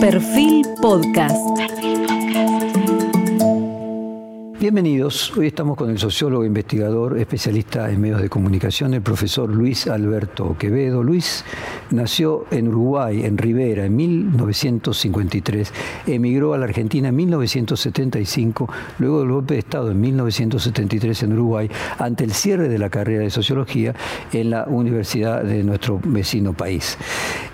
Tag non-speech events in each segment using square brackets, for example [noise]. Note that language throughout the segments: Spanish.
Perfil Podcast. Bienvenidos. Hoy estamos con el sociólogo, investigador, especialista en medios de comunicación, el profesor Luis Alberto Quevedo. Luis nació en Uruguay, en Rivera, en 1953. Emigró a la Argentina en 1975, luego del golpe de Estado en 1973 en Uruguay, ante el cierre de la carrera de sociología en la Universidad de nuestro vecino país.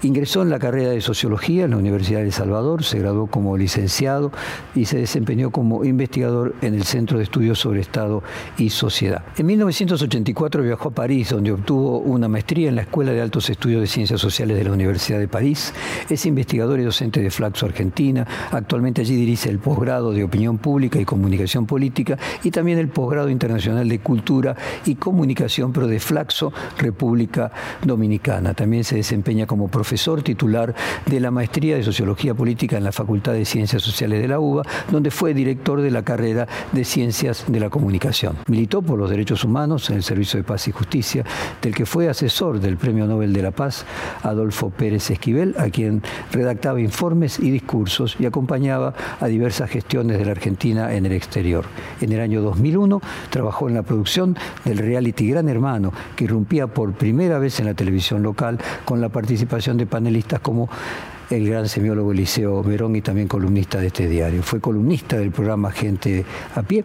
Ingresó en la carrera de sociología en la Universidad de El Salvador, se graduó como licenciado y se desempeñó como investigador en el Centro de Estudios sobre Estado y Sociedad. En 1984 viajó a París, donde obtuvo una maestría en la Escuela de Altos Estudios de Ciencias Sociales de la Universidad de París. Es investigador y docente de Flaxo Argentina. Actualmente allí dirige el posgrado de Opinión Pública y Comunicación Política y también el posgrado internacional de Cultura y Comunicación, pero de Flaxo, República Dominicana. También se desempeña como profesor titular de la maestría de Sociología Política en la Facultad de Ciencias Sociales de la UBA, donde fue director de la carrera de Ciencias de la Comunicación. Militó por los derechos humanos en el Servicio de Paz y Justicia, del que fue asesor del Premio Nobel de la Paz, Adolfo Pérez Esquivel, a quien redactaba informes y discursos y acompañaba a diversas gestiones de la Argentina en el exterior. En el año 2001 trabajó en la producción del reality Gran Hermano, que irrumpía por primera vez en la televisión local con la participación de panelistas como el gran semiólogo Eliseo Merón y también columnista de este diario. Fue columnista del programa Gente a Pie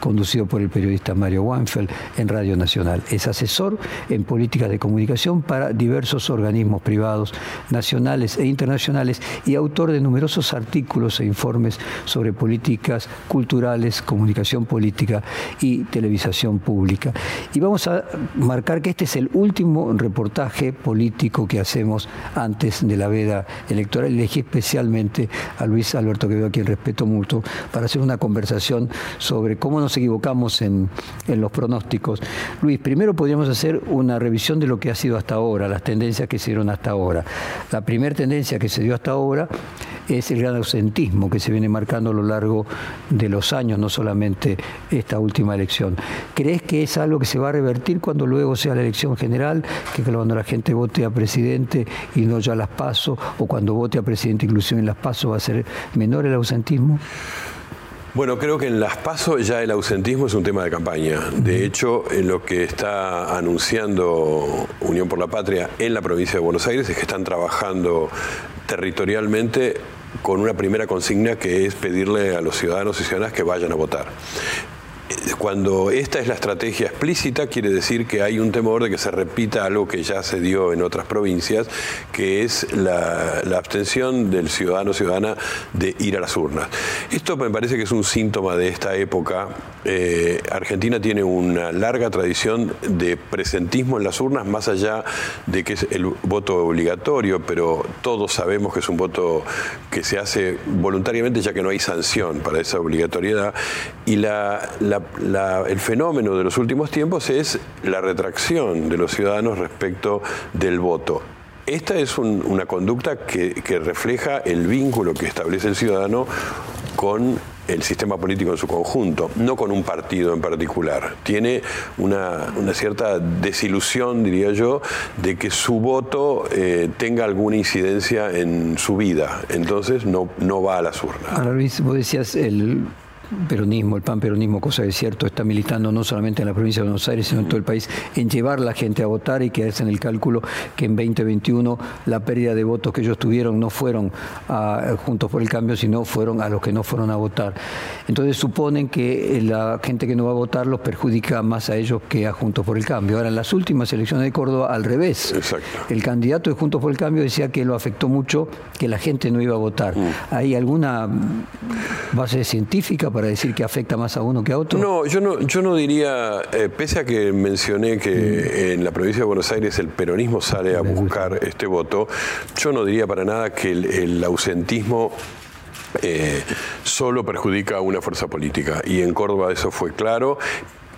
conducido por el periodista Mario Wanfeld en Radio Nacional. Es asesor en políticas de comunicación para diversos organismos privados, nacionales e internacionales y autor de numerosos artículos e informes sobre políticas culturales, comunicación política y televisación pública. Y vamos a marcar que este es el último reportaje político que hacemos antes de la veda electoral. Elegí especialmente a Luis Alberto Quevedo, a quien respeto mucho, para hacer una conversación sobre cómo nos equivocamos en, los pronósticos. Luis, primero podríamos hacer una revisión de lo que ha sido hasta ahora, las tendencias que se dieron hasta ahora. La primera tendencia que se dio hasta ahora es el gran ausentismo que se viene marcando a lo largo de los años, no solamente esta última elección. ¿Crees que es algo que se va a revertir cuando luego sea la elección general, que cuando la gente vote a presidente y no ya las paso, o cuando vote a presidente inclusive en las paso va a ser menor el ausentismo? Bueno, creo que en las PASO ya el ausentismo es un tema de campaña. De hecho, en lo que está anunciando Unión por la Patria en la provincia de Buenos Aires es que están trabajando territorialmente con una primera consigna que es pedirle a los ciudadanos y ciudadanas que vayan a votar cuando esta es la estrategia explícita, quiere decir que hay un temor de que se repita algo que ya se dio en otras provincias, que es la, abstención del ciudadano o ciudadana de ir a las urnas. Esto me parece que es un síntoma de esta época. Eh, Argentina tiene una larga tradición de presentismo en las urnas, más allá de que es el voto obligatorio, pero todos sabemos que es un voto que se hace voluntariamente ya que no hay sanción para esa obligatoriedad. Y la el fenómeno de los últimos tiempos es la retracción de los ciudadanos respecto del voto. Esta es una conducta que, refleja el vínculo que establece el ciudadano con el sistema político en su conjunto, no con un partido en particular. Tiene una, cierta desilusión, diría yo, de que su voto eh, tenga alguna incidencia en su vida. Entonces no, va a las urnas. Ahora Luis, vos decías el peronismo, el pan peronismo, cosa de cierto, está militando no solamente en la provincia de Buenos Aires, sino en todo el país, en llevar a la gente a votar y que hacen el cálculo que en 2021 la pérdida de votos que ellos tuvieron no fueron a, Juntos por el Cambio, sino fueron a los que no fueron a votar. Entonces suponen que la gente que no va a votar los perjudica más a ellos que a Juntos por el Cambio. Ahora, en las últimas elecciones de Córdoba, al revés. El candidato de Juntos por el Cambio decía que lo afectó mucho que la gente no iba a votar. Mm. ¿Hay alguna base científica para decir que afecta más a uno que a otro? No, yo no, yo no diría, eh, pese a que mencioné que mm. en la provincia de Buenos Aires el peronismo sale a buscar este voto, yo no diría para nada que el, ausentismo eh, solo perjudica a una fuerza política. Y en Córdoba eso fue claro.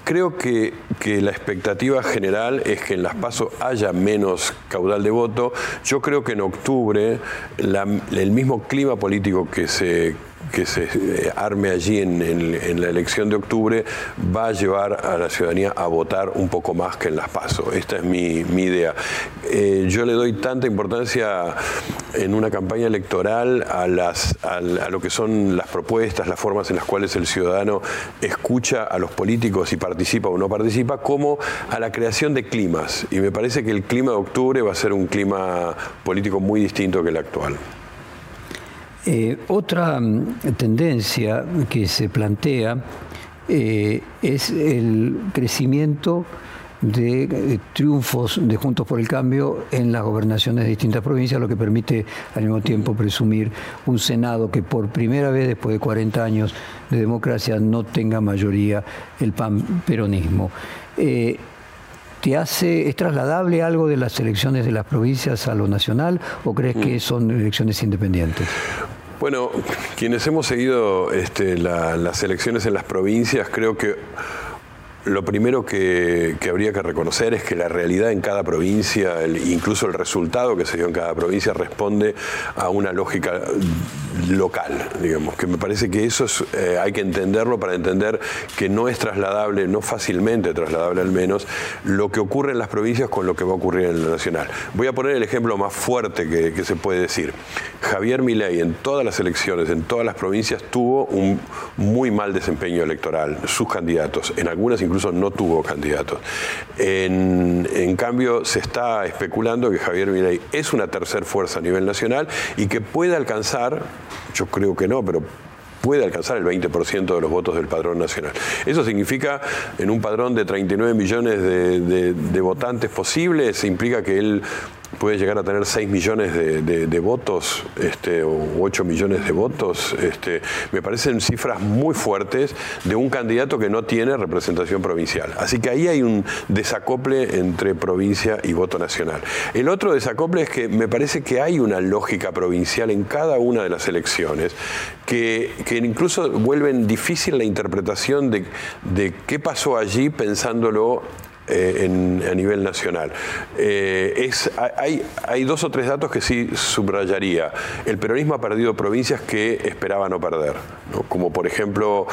Creo que, que, la expectativa general es que en las pasos haya menos caudal de voto. Yo creo que en octubre el mismo clima político que se que se eh, arme allí en, la elección de octubre va a llevar a la ciudadanía a votar un poco más que en las PASO. Esta es mi, idea. Eh, yo le doy tanta importancia en una campaña electoral a, las, a, lo que son las propuestas, las formas en las cuales el ciudadano escucha a los políticos y participa o no participa, como a la creación de climas. Y me parece que el clima de octubre va a ser un clima político muy distinto que el actual. Eh, otra mm, tendencia que se plantea eh, es el crecimiento de eh, triunfos de Juntos por el Cambio en las gobernaciones de distintas provincias, lo que permite al mismo tiempo presumir un Senado que por primera vez después de 40 años de democracia no tenga mayoría el pan peronismo. ¿Te hace, es trasladable algo de las elecciones de las provincias a lo nacional o crees que mm. son elecciones independientes? Bueno, quienes hemos seguido este, las elecciones en las provincias, creo que lo primero que, habría que reconocer es que la realidad en cada provincia, incluso el resultado que se dio en cada provincia, responde a una lógica local, digamos, que me parece que eso eh, hay que entenderlo para entender que no es trasladable, no fácilmente trasladable al menos, lo que ocurre en las provincias con lo que va a ocurrir en la nacional. Voy a poner el ejemplo más fuerte que, que se puede decir. Javier Milei en todas las elecciones, en todas las provincias, tuvo un muy mal desempeño electoral, sus candidatos, en algunas incluso no tuvo candidatos. En, cambio, se está especulando que Javier Milei es una tercer fuerza a nivel nacional y que puede alcanzar, yo creo que no, pero puede alcanzar el 20% de los votos del padrón nacional. Eso significa, en un padrón de 39 millones de, de votantes posibles, implica que él puede llegar a tener 6 millones de, votos este, o 8 millones de votos. Este, me parecen cifras muy fuertes de un candidato que no tiene representación provincial. Así que ahí hay un desacople entre provincia y voto nacional. El otro desacople es que me parece que hay una lógica provincial en cada una de las elecciones que, incluso vuelven difícil la interpretación de, de qué pasó allí pensándolo eh, a nivel nacional. Eh, es, hay, hay dos o tres datos que sí subrayaría. El peronismo ha perdido provincias que esperaba no perder, como por ejemplo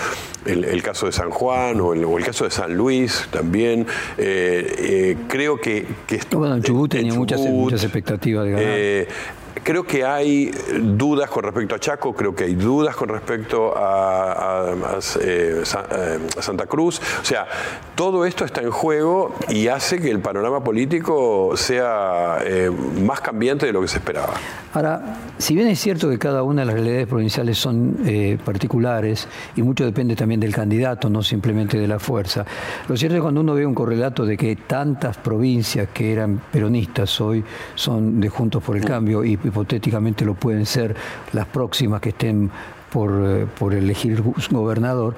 el, caso de San Juan o el, caso de San Luis también. Eh, creo que... que bueno, Chubut tenía muchas, muchas expectativas de ganar Creo que hay dudas con respecto a Chaco, creo que hay dudas con respecto a, eh, eh, Santa Cruz. O sea, todo esto está en juego y hace que el panorama político sea eh, más cambiante de lo que se esperaba. Ahora, si bien es cierto que cada una de las realidades provinciales son particulares y mucho depende también del candidato, no simplemente de la fuerza, lo cierto es que cuando uno ve un correlato de que tantas provincias que eran peronistas hoy son de Juntos por el mm. Cambio y hipotéticamente lo pueden ser las próximas que estén por, eh, por elegir gobernador,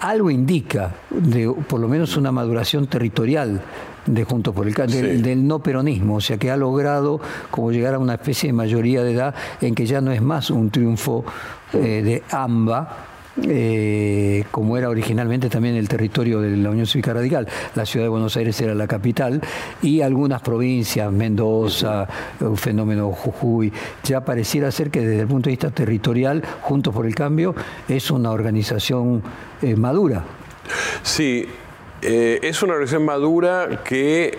algo indica de por lo menos una maduración territorial de Juntos por el del, del, no peronismo, o sea que ha logrado como llegar a una especie de mayoría de edad en que ya no es más un triunfo eh, de AMBA, eh, como era originalmente también el territorio de la Unión Cívica Radical. La ciudad de Buenos Aires era la capital y algunas provincias, Mendoza, un fenómeno Jujuy, ya pareciera ser que desde el punto de vista territorial, Juntos por el Cambio, es una organización eh, madura. Sí, eh, es una organización madura que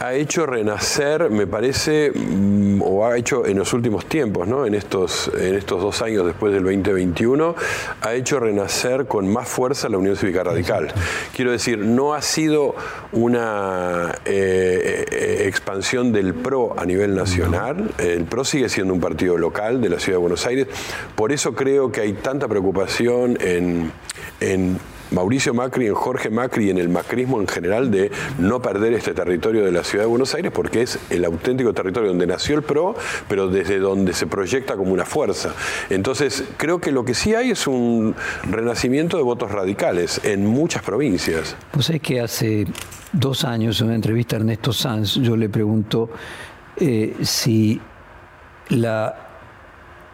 ha hecho renacer, me parece, mm, o ha hecho en los últimos tiempos, ¿no? en, estos, en estos dos años después del 2021, ha hecho renacer con más fuerza la Unión Cívica Radical. Quiero decir, no ha sido una eh, eh, expansión del PRO a nivel nacional, el PRO sigue siendo un partido local de la Ciudad de Buenos Aires, por eso creo que hay tanta preocupación en, en Mauricio Macri, en Jorge Macri y en el macrismo en general de no perder este territorio de la ciudad de Buenos Aires porque es el auténtico territorio donde nació el PRO, pero desde donde se proyecta como una fuerza. Entonces, creo que lo que sí hay es un renacimiento de votos radicales en muchas provincias. Pues es que hace dos años, en una entrevista a Ernesto Sanz, yo le pregunto eh, si la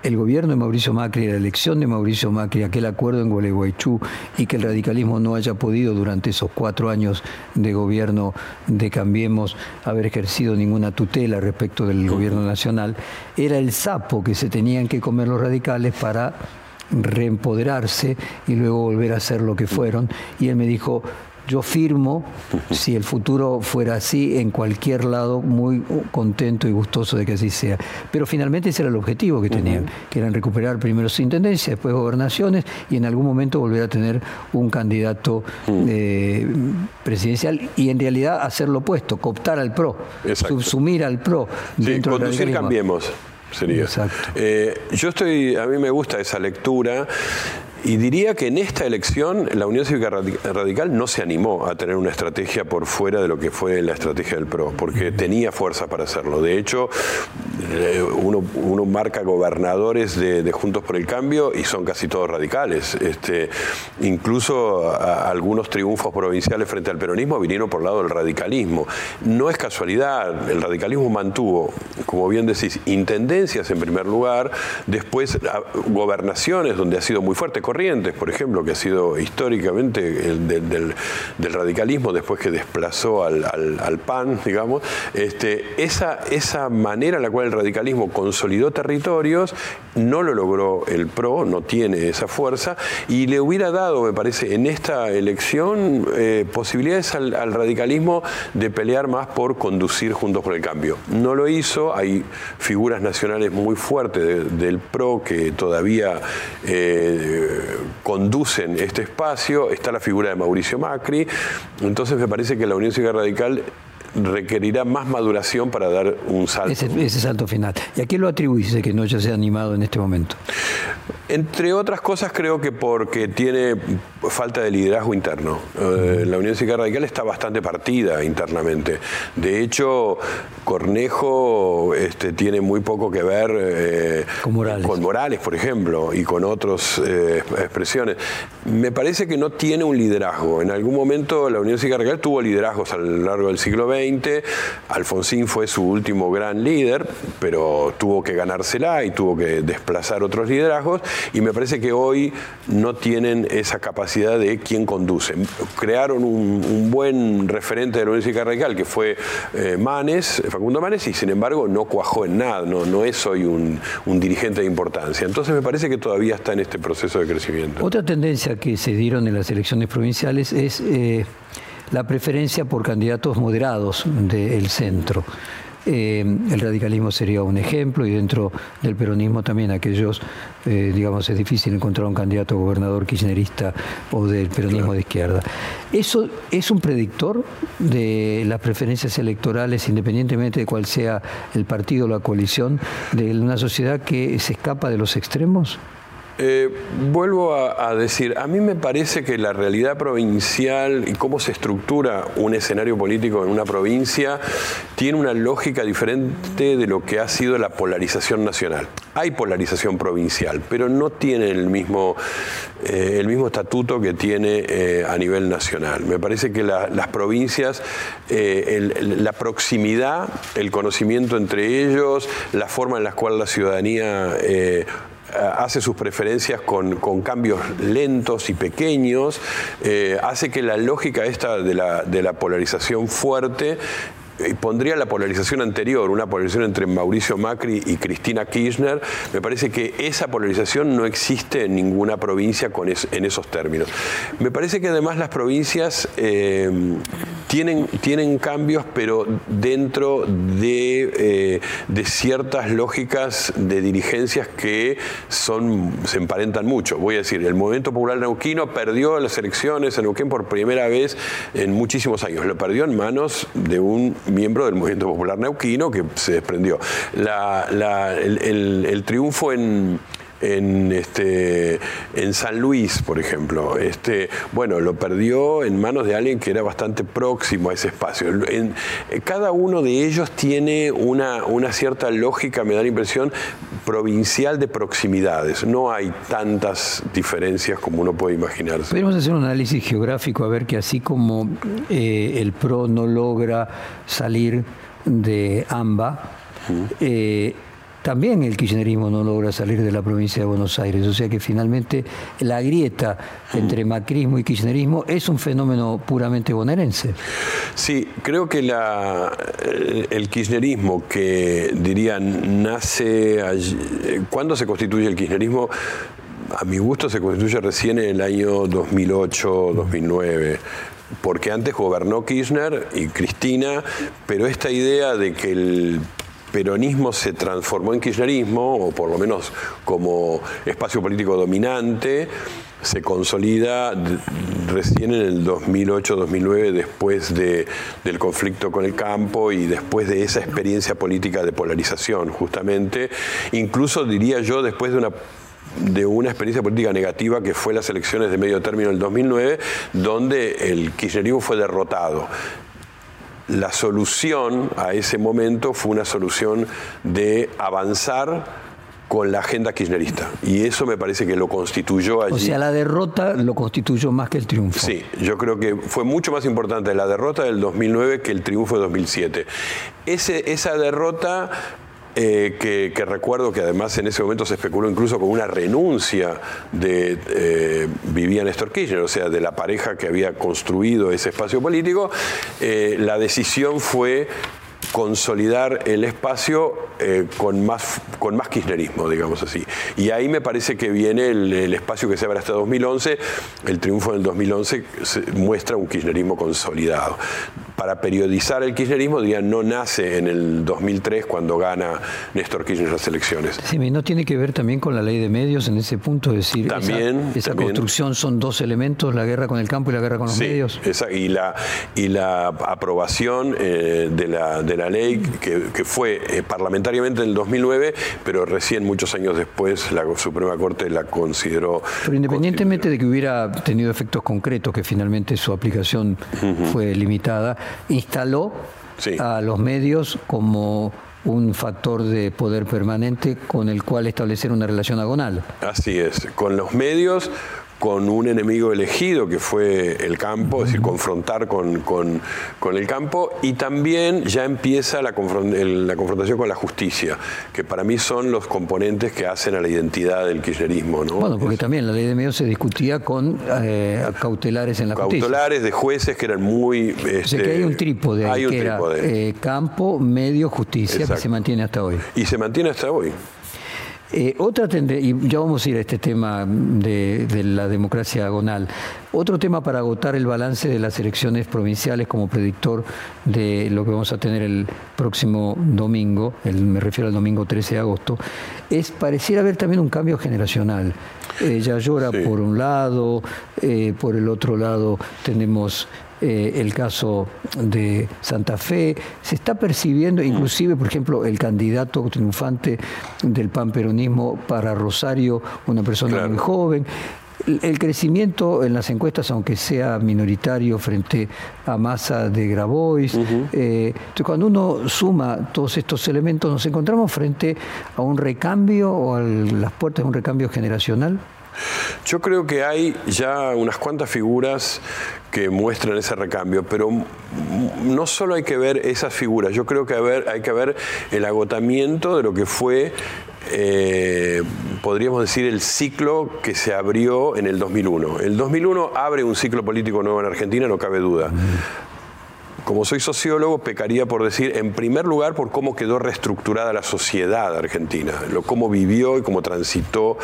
el gobierno de Mauricio Macri, la elección de Mauricio Macri, aquel acuerdo en Gualeguaychú y que el radicalismo no haya podido durante esos cuatro años de gobierno de Cambiemos haber ejercido ninguna tutela respecto del gobierno nacional, era el sapo que se tenían que comer los radicales para reempoderarse y luego volver a ser lo que fueron. Y él me dijo, yo firmo, [laughs] si el futuro fuera así, en cualquier lado, muy contento y gustoso de que así sea. Pero finalmente ese era el objetivo que tenían, que eran recuperar primero su intendencia, después gobernaciones y en algún momento volver a tener un candidato eh, presidencial y en realidad hacer lo opuesto, cooptar al PRO, subsumir al PRO. Sí, conducir cambiemos sería. Eh, yo estoy, a mí me gusta esa lectura y diría que en esta elección la Unión Cívica Radical no se animó a tener una estrategia por fuera de lo que fue la estrategia del PRO, porque tenía fuerza para hacerlo. De hecho, eh, uno, marca gobernadores de, Juntos por el Cambio y son casi todos radicales. Este, incluso algunos triunfos provinciales frente al peronismo vinieron por el lado del radicalismo. No es casualidad, el radicalismo mantuvo, como bien decís, intendencias en primer lugar, después gobernaciones donde ha sido muy fuerte Corrientes, por ejemplo, que ha sido históricamente el del, radicalismo después que desplazó al, PAN, digamos, este, esa, esa manera en la cual el radicalismo consolidó territorios no lo logró el PRO, no tiene esa fuerza, y le hubiera dado, me parece, en esta elección eh, posibilidades al, radicalismo de pelear más por conducir Juntos por el Cambio. No lo hizo, hay figuras nacionales muy fuertes del PRO que todavía eh, conducen este espacio, está la figura de Mauricio Macri, entonces me parece que la Unión Cívica Radical requerirá más maduración para dar un salto. Final. ¿Y a qué lo atribuís que no haya se animado en este momento? Entre otras cosas creo que porque tiene falta de liderazgo interno. Eh, la Unión Cívica Radical está bastante partida internamente. De hecho, Cornejo este, tiene muy poco que ver eh, con, Morales. por ejemplo, y con otras eh, expresiones. Me parece que no tiene un liderazgo. En algún momento la Unión Cívica Radical tuvo liderazgos a lo largo del siglo XX Alfonsín fue su último gran líder, pero tuvo que ganársela y tuvo que desplazar otros liderazgos. Y me parece que hoy no tienen esa capacidad de quién conduce. Crearon un, buen referente de la Universidad Radical, que fue eh, Manes, Facundo Manes, y sin embargo no cuajó en nada, no, no es hoy un, dirigente de importancia. Entonces me parece que todavía está en este proceso de crecimiento. Otra tendencia que se dieron en las elecciones provinciales es eh, la preferencia por candidatos moderados del centro. Eh, el radicalismo sería un ejemplo y dentro del peronismo también aquellos, eh, digamos, es difícil encontrar un candidato gobernador kirchnerista o del peronismo de izquierda. ¿Eso es un predictor de las preferencias electorales, independientemente de cuál sea el partido o la coalición, de una sociedad que se escapa de los extremos? Eh, vuelvo a, decir, a mí me parece que la realidad provincial y cómo se estructura un escenario político en una provincia tiene una lógica diferente de lo que ha sido la polarización nacional. Hay polarización provincial, pero no tiene el mismo, eh, el mismo estatuto que tiene eh, a nivel nacional. Me parece que las provincias, la proximidad, el conocimiento entre ellos, la forma en la cual la ciudadanía hace sus preferencias con, cambios lentos y pequeños, eh, hace que la lógica esta de la, de la polarización fuerte pondría la polarización anterior, una polarización entre Mauricio Macri y Cristina Kirchner, me parece que esa polarización no existe en ninguna provincia con en esos términos. Me parece que además las provincias eh, tienen, tienen cambios, pero dentro de, eh, de ciertas lógicas de dirigencias que son, se emparentan mucho. Voy a decir, el Movimiento Popular Neuquino perdió las elecciones en Neuquén por primera vez en muchísimos años. Lo perdió en manos de un miembro del Movimiento Popular Neuquino que se desprendió. el, triunfo en, en, este, en San Luis, por ejemplo. Este, bueno, lo perdió en manos de alguien que era bastante próximo a ese espacio. En, cada uno de ellos tiene una, una cierta lógica, me da la impresión, provincial de proximidades. No hay tantas diferencias como uno puede imaginarse. Podemos hacer un análisis geográfico a ver que así como eh, el PRO no logra salir de AMBA, también el kirchnerismo no logra salir de la provincia de Buenos Aires. O sea que finalmente la grieta entre macrismo y kirchnerismo es un fenómeno puramente bonaerense. Sí, creo que la, el kirchnerismo que dirían nace... Allí, ¿Cuándo se constituye el kirchnerismo? a mi gusto se constituye recién en el año 2008, 2009 porque antes gobernó Kirchner y Cristina, pero esta idea de que el peronismo se transformó en kirchnerismo, o por lo menos como espacio político dominante, se consolida recién en el 2008-2009, después del conflicto con el campo y después de esa experiencia política de polarización, justamente. Incluso diría yo, después de una de una experiencia política negativa que fue las elecciones de medio término del 2009, donde el kirchnerismo fue derrotado la solución a ese momento fue una solución de avanzar con la agenda kirchnerista. Y eso me parece que lo constituyó allí. O sea, la derrota lo constituyó más que el triunfo. Sí, yo creo que fue mucho más importante la derrota del 2009 que el triunfo de 2007. Ese, esa derrota eh, que, recuerdo que además en ese momento se especuló incluso con una renuncia de eh, Vivian Néstor o sea, de la pareja que había construido ese espacio político, eh, la decisión fue consolidar el espacio eh, con, más, con más kirchnerismo, digamos así. Y ahí me parece que viene el, espacio que se abre hasta 2011. El triunfo del 2011 muestra un kirchnerismo consolidado. Para periodizar el kirchnerismo, diría, no nace en el 2003 cuando gana Néstor Kirchner las elecciones. Sí, ¿no tiene que ver también con la ley de medios en ese punto? Es decir, también, esa, construcción son dos elementos, la guerra con el campo y la guerra con los sí, medios. y, la, y la aprobación eh, de la de la ley que, fue eh, parlamentariamente en el 2009, pero recién muchos años después la Suprema Corte la consideró. Pero independientemente de que hubiera tenido efectos concretos, que finalmente su aplicación fue limitada, instaló a los medios como un factor de poder permanente con el cual establecer una relación agonal. Así es, con los medios con un enemigo elegido que fue el campo, es decir, confrontar con, con, el campo, y también ya empieza la, la, confrontación con la justicia, que para mí son los componentes que hacen a la identidad del kirchnerismo. ¿no? Bueno, porque también la ley de medios se discutía con eh, cautelares en la justicia. Cautelares de jueces que eran muy... o sea que hay un trípode, hay un que trípode. Eh, campo, medio, justicia, que se mantiene hasta hoy. Y se mantiene hasta hoy. Eh, otra y ya vamos a ir a este tema de, la democracia agonal. Otro tema para agotar el balance de las elecciones provinciales como predictor de lo que vamos a tener el próximo domingo, me refiero al domingo 13 de agosto, es pareciera haber también un cambio generacional. Ella llora por un lado, eh, por el otro lado tenemos eh, el caso de Santa Fe, se está percibiendo, inclusive, por ejemplo, el candidato triunfante del panperonismo para Rosario, una persona muy joven. El crecimiento en las encuestas, aunque sea minoritario frente a masa de Grabois, eh, cuando uno suma todos estos elementos, nos encontramos frente a un recambio o a las puertas de un recambio generacional. Yo creo que hay ya unas cuantas figuras que muestran ese recambio, pero no solo hay que ver esas figuras, yo creo que hay que ver el agotamiento de lo que fue, eh, podríamos decir, el ciclo que se abrió en el 2001. El 2001 abre un ciclo político nuevo en Argentina, no cabe duda como soy sociólogo, pecaría por decir, en primer lugar, por cómo quedó reestructurada la sociedad argentina, lo, cómo vivió y cómo transitó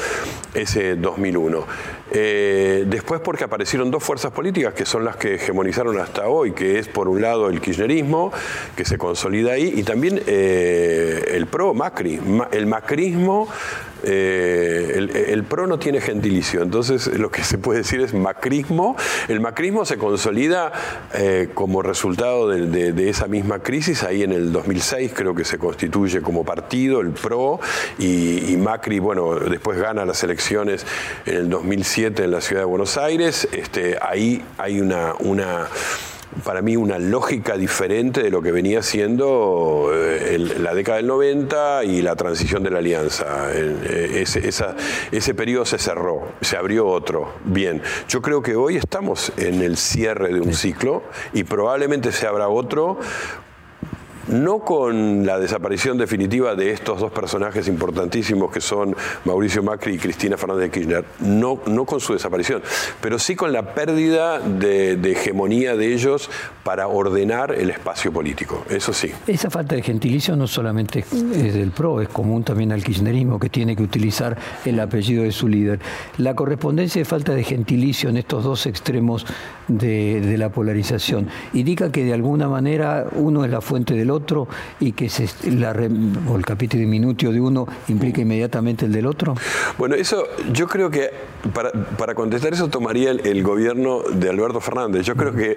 ese 2001. Eh, después porque aparecieron dos fuerzas políticas que son las que hegemonizaron hasta hoy, que es por un lado el kirchnerismo, que se consolida ahí, y también eh, el pro-Macri. El macrismo eh, el, PRO no tiene gentilicio, entonces lo que se puede decir es macrismo. El macrismo se consolida eh, como resultado de, esa misma crisis, ahí en el 2006 creo que se constituye como partido el PRO y, Macri, bueno, después gana las elecciones en el 2007 en la ciudad de Buenos Aires, este, ahí hay una... una para mí una lógica diferente de lo que venía siendo eh, la década del 90 y la transición de la alianza. Eh, ese, ese periodo se cerró, se abrió otro. Bien, yo creo que hoy estamos en el cierre de un ciclo y probablemente se abra otro no con la desaparición definitiva de estos dos personajes importantísimos que son Mauricio Macri y Cristina Fernández de Kirchner, no, no con su desaparición, pero sí con la pérdida de, hegemonía de ellos para ordenar el espacio político, eso sí. Esa falta de gentilicio no solamente es del PRO, es común también al kirchnerismo que tiene que utilizar el apellido de su líder. La correspondencia de falta de gentilicio en estos dos extremos de, la polarización indica que de alguna manera uno es la fuente del otro y que se, el capítulo diminutio de uno implica inmediatamente el del otro? Bueno, eso yo creo que para, para contestar eso tomaría el, el gobierno de Alberto Fernández. Yo creo que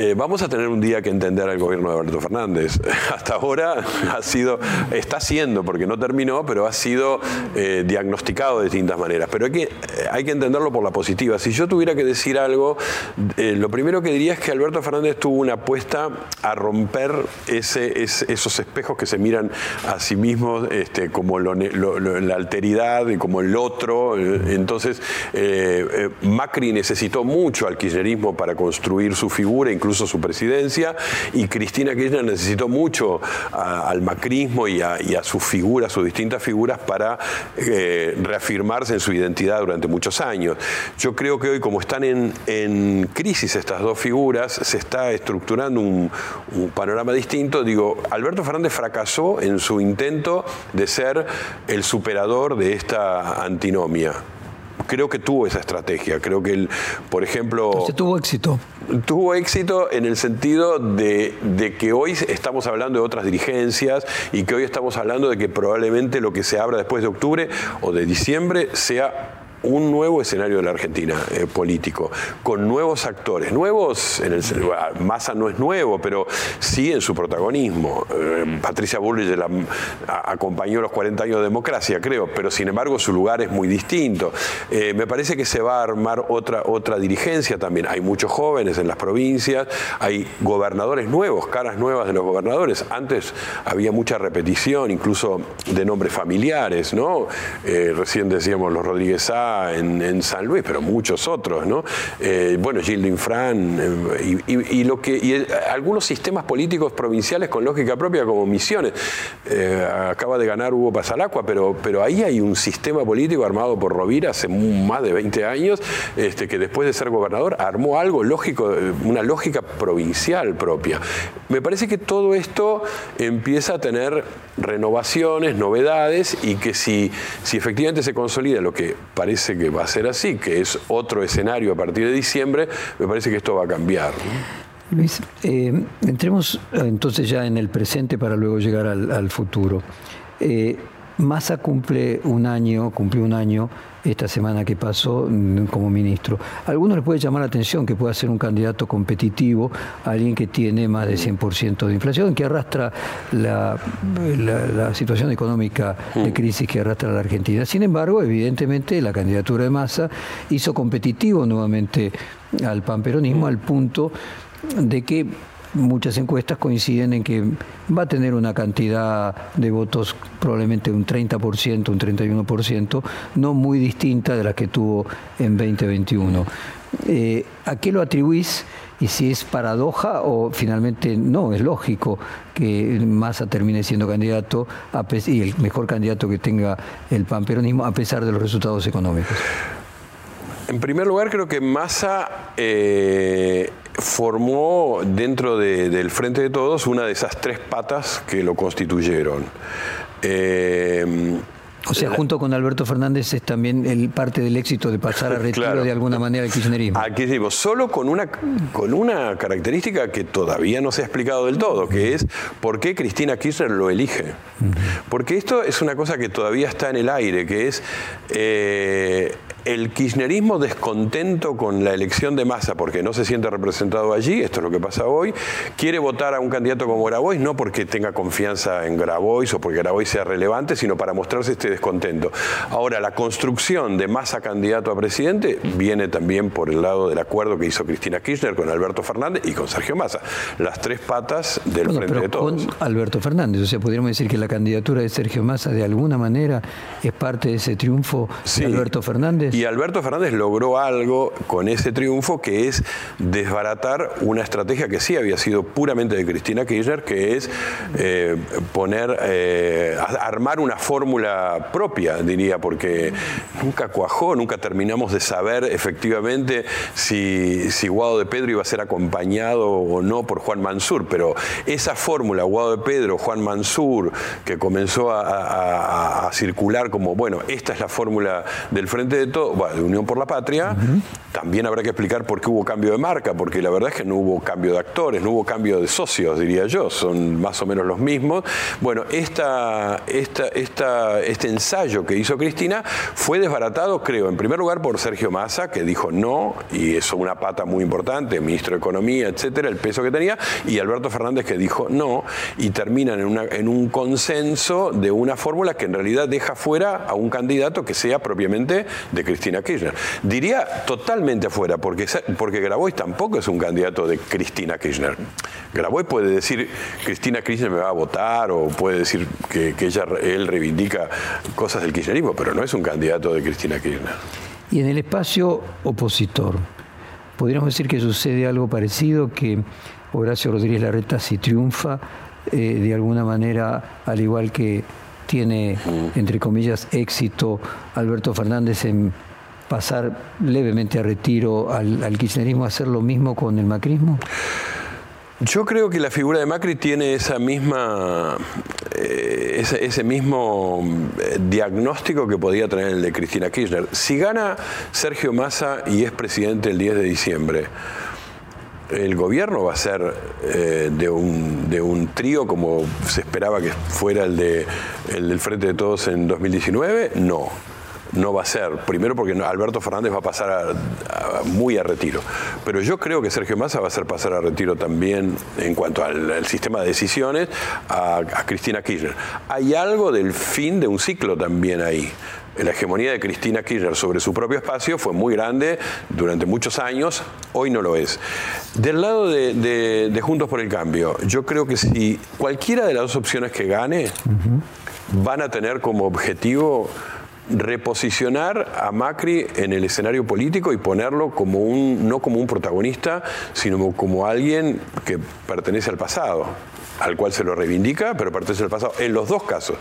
eh, vamos a tener un día que entender al gobierno de Alberto Fernández. [laughs] Hasta ahora ha sido, está siendo, porque no terminó, pero ha sido eh, diagnosticado de distintas maneras. Pero hay que, eh, hay que entenderlo por la positiva. Si yo tuviera que decir algo, lo primero que diría es que Alberto Fernández tuvo una apuesta a romper esos espejos que se miran a sí mismos este, como la alteridad, como el otro. Entonces, Macri necesitó mucho al kirchnerismo para construir su figura, incluso incluso su presidencia, y Cristina Kirchner necesitó mucho al macrismo y a, sus figuras, sus distintas figuras, para eh, reafirmarse en su identidad durante muchos años. Yo creo que hoy, como están en, crisis estas dos figuras, se está estructurando un, un panorama distinto. Digo, Alberto Fernández fracasó en su intento de ser el superador de esta antinomia creo que tuvo esa estrategia. Creo que él, por ejemplo. ¿Se tuvo éxito? Tuvo éxito en el sentido de, de, que hoy estamos hablando de otras dirigencias y que hoy estamos hablando de que probablemente lo que se abra después de octubre o de diciembre sea un nuevo escenario de la Argentina eh, político, con nuevos actores, nuevos, en el Massa no es nuevo, pero sí en su protagonismo. Eh, Patricia Bullrich acompañó los 40 años de democracia, creo, pero sin embargo su lugar es muy distinto. Eh, me parece que se va a armar otra, otra dirigencia también. Hay muchos jóvenes en las provincias, hay gobernadores nuevos, caras nuevas de los gobernadores. Antes había mucha repetición, incluso de nombres familiares, ¿no? recién decíamos los Rodríguez En, San Luis, pero muchos otros, ¿no? Eh, bueno, Gildo Infran, eh, y algunos sistemas políticos provinciales con lógica propia como misiones. Eh, acaba de ganar Hugo Pasalacua, pero, pero ahí hay un sistema político armado por Rovira hace más de 20 años, este, que después de ser gobernador armó algo lógico, una lógica provincial propia. Me parece que todo esto empieza a tener renovaciones, novedades, y que si, si efectivamente se consolida lo que parece que va a ser así, que es otro escenario a partir de diciembre, me parece que esto va a cambiar. Luis, eh, entremos entonces ya en el presente para luego llegar al, futuro. Eh, Massa cumple un año, cumplió un año esta semana que pasó mm, como ministro. A algunos les puede llamar la atención que pueda ser un candidato competitivo, alguien que tiene más de 100% de inflación, que arrastra la, situación económica de crisis que arrastra la Argentina. Sin embargo, evidentemente, la candidatura de Massa hizo competitivo nuevamente al panperonismo al punto de que muchas encuestas coinciden en que va a tener una cantidad de votos probablemente un 30%, un 31%, no muy distinta de la que tuvo en 2021. Eh, ¿A qué lo atribuís? Y si es paradoja o finalmente no, es lógico que Massa termine siendo candidato y el mejor candidato que tenga el panperonismo a pesar de los resultados económicos. En primer lugar, creo que Massa eh, formó dentro del Frente de Todos una de esas tres patas que lo constituyeron. Eh, o sea, junto con Alberto Fernández es también el parte del éxito de pasar a [laughs] retiro de alguna manera el kirchnerismo. Aquí digo, solo con una, con una característica que todavía no se ha explicado del todo, que es por qué Cristina Kirchner lo elige. Porque esto es una cosa que todavía está en el aire, que es eh, el kirchnerismo descontento con la elección de masa porque no se siente representado allí, esto es lo que pasa hoy, quiere votar a un candidato como Grabois no porque tenga confianza en Grabois o porque Grabois sea relevante, sino para mostrarse este descontento. Ahora, la construcción de masa candidato a presidente viene también por el lado del acuerdo que hizo Cristina Kirchner con Alberto Fernández y con Sergio Massa. Las tres patas del Frente de Todos. Con Alberto Fernández, o sea, podríamos decir que la candidatura de Sergio Massa de alguna manera es parte de ese triunfo de Alberto Fernández. Y Alberto Fernández logró algo con ese triunfo que es desbaratar una estrategia que sí había sido puramente de Cristina Kirchner, que es eh, poner, eh, armar una fórmula propia, diría, porque nunca cuajó, nunca terminamos de saber efectivamente si, si Guado de Pedro iba a ser acompañado o no por Juan Mansur, pero esa fórmula, Guado de Pedro, Juan Mansur, que comenzó a, circular como, bueno, esta es la fórmula del Frente de De Unión por la Patria, también habrá que explicar por qué hubo cambio de marca, porque la verdad es que no hubo cambio de actores, no hubo cambio de socios, diría yo, son más o menos los mismos. Bueno, esta, esta, esta, este ensayo que hizo Cristina fue desbaratado, creo, en primer lugar por Sergio Massa, que dijo no, y eso una pata muy importante, ministro de Economía, etcétera, el peso que tenía, y Alberto Fernández que dijo no, y terminan en, una, en un consenso de una fórmula que en realidad deja fuera a un candidato que sea propiamente de Cristina Kirchner. Diría totalmente afuera, porque, porque Grabois tampoco es un candidato de Cristina Kirchner. Grabois puede decir Cristina Kirchner me va a votar o puede decir que, ella, él reivindica cosas del kirchnerismo, pero no es un candidato de Cristina Kirchner. Y en el espacio opositor, podríamos decir que sucede algo parecido, que Horacio Rodríguez Larreta si triunfa, eh, de alguna manera, al igual que tiene, entre comillas, éxito Alberto Fernández en pasar levemente a retiro al, kirchnerismo, hacer lo mismo con el macrismo? Yo creo que la figura de Macri tiene esa misma, eh, ese, mismo eh, diagnóstico que podía tener el de Cristina Kirchner. Si gana Sergio Massa y es presidente el 10 de diciembre, el gobierno va a ser eh, de, un, de, un, trío como se esperaba que fuera el, de, el del Frente de Todos en 2019? No, no va a ser. Primero porque Alberto Fernández va a pasar muy a retiro. Pero yo creo que Sergio Massa va a hacer pasar a retiro también en cuanto al, sistema de decisiones a Cristina Kirchner. Hay algo del fin de un ciclo también ahí la hegemonía de Cristina Kirchner sobre su propio espacio fue muy grande durante muchos años, hoy no lo es. Del lado de, Juntos por el Cambio, yo creo que si cualquiera de las dos opciones que gane van a tener como objetivo reposicionar a Macri en el escenario político y ponerlo como un, no como un protagonista, sino como alguien que pertenece al pasado al cual se lo reivindica, pero pertenece al pasado. En los dos casos,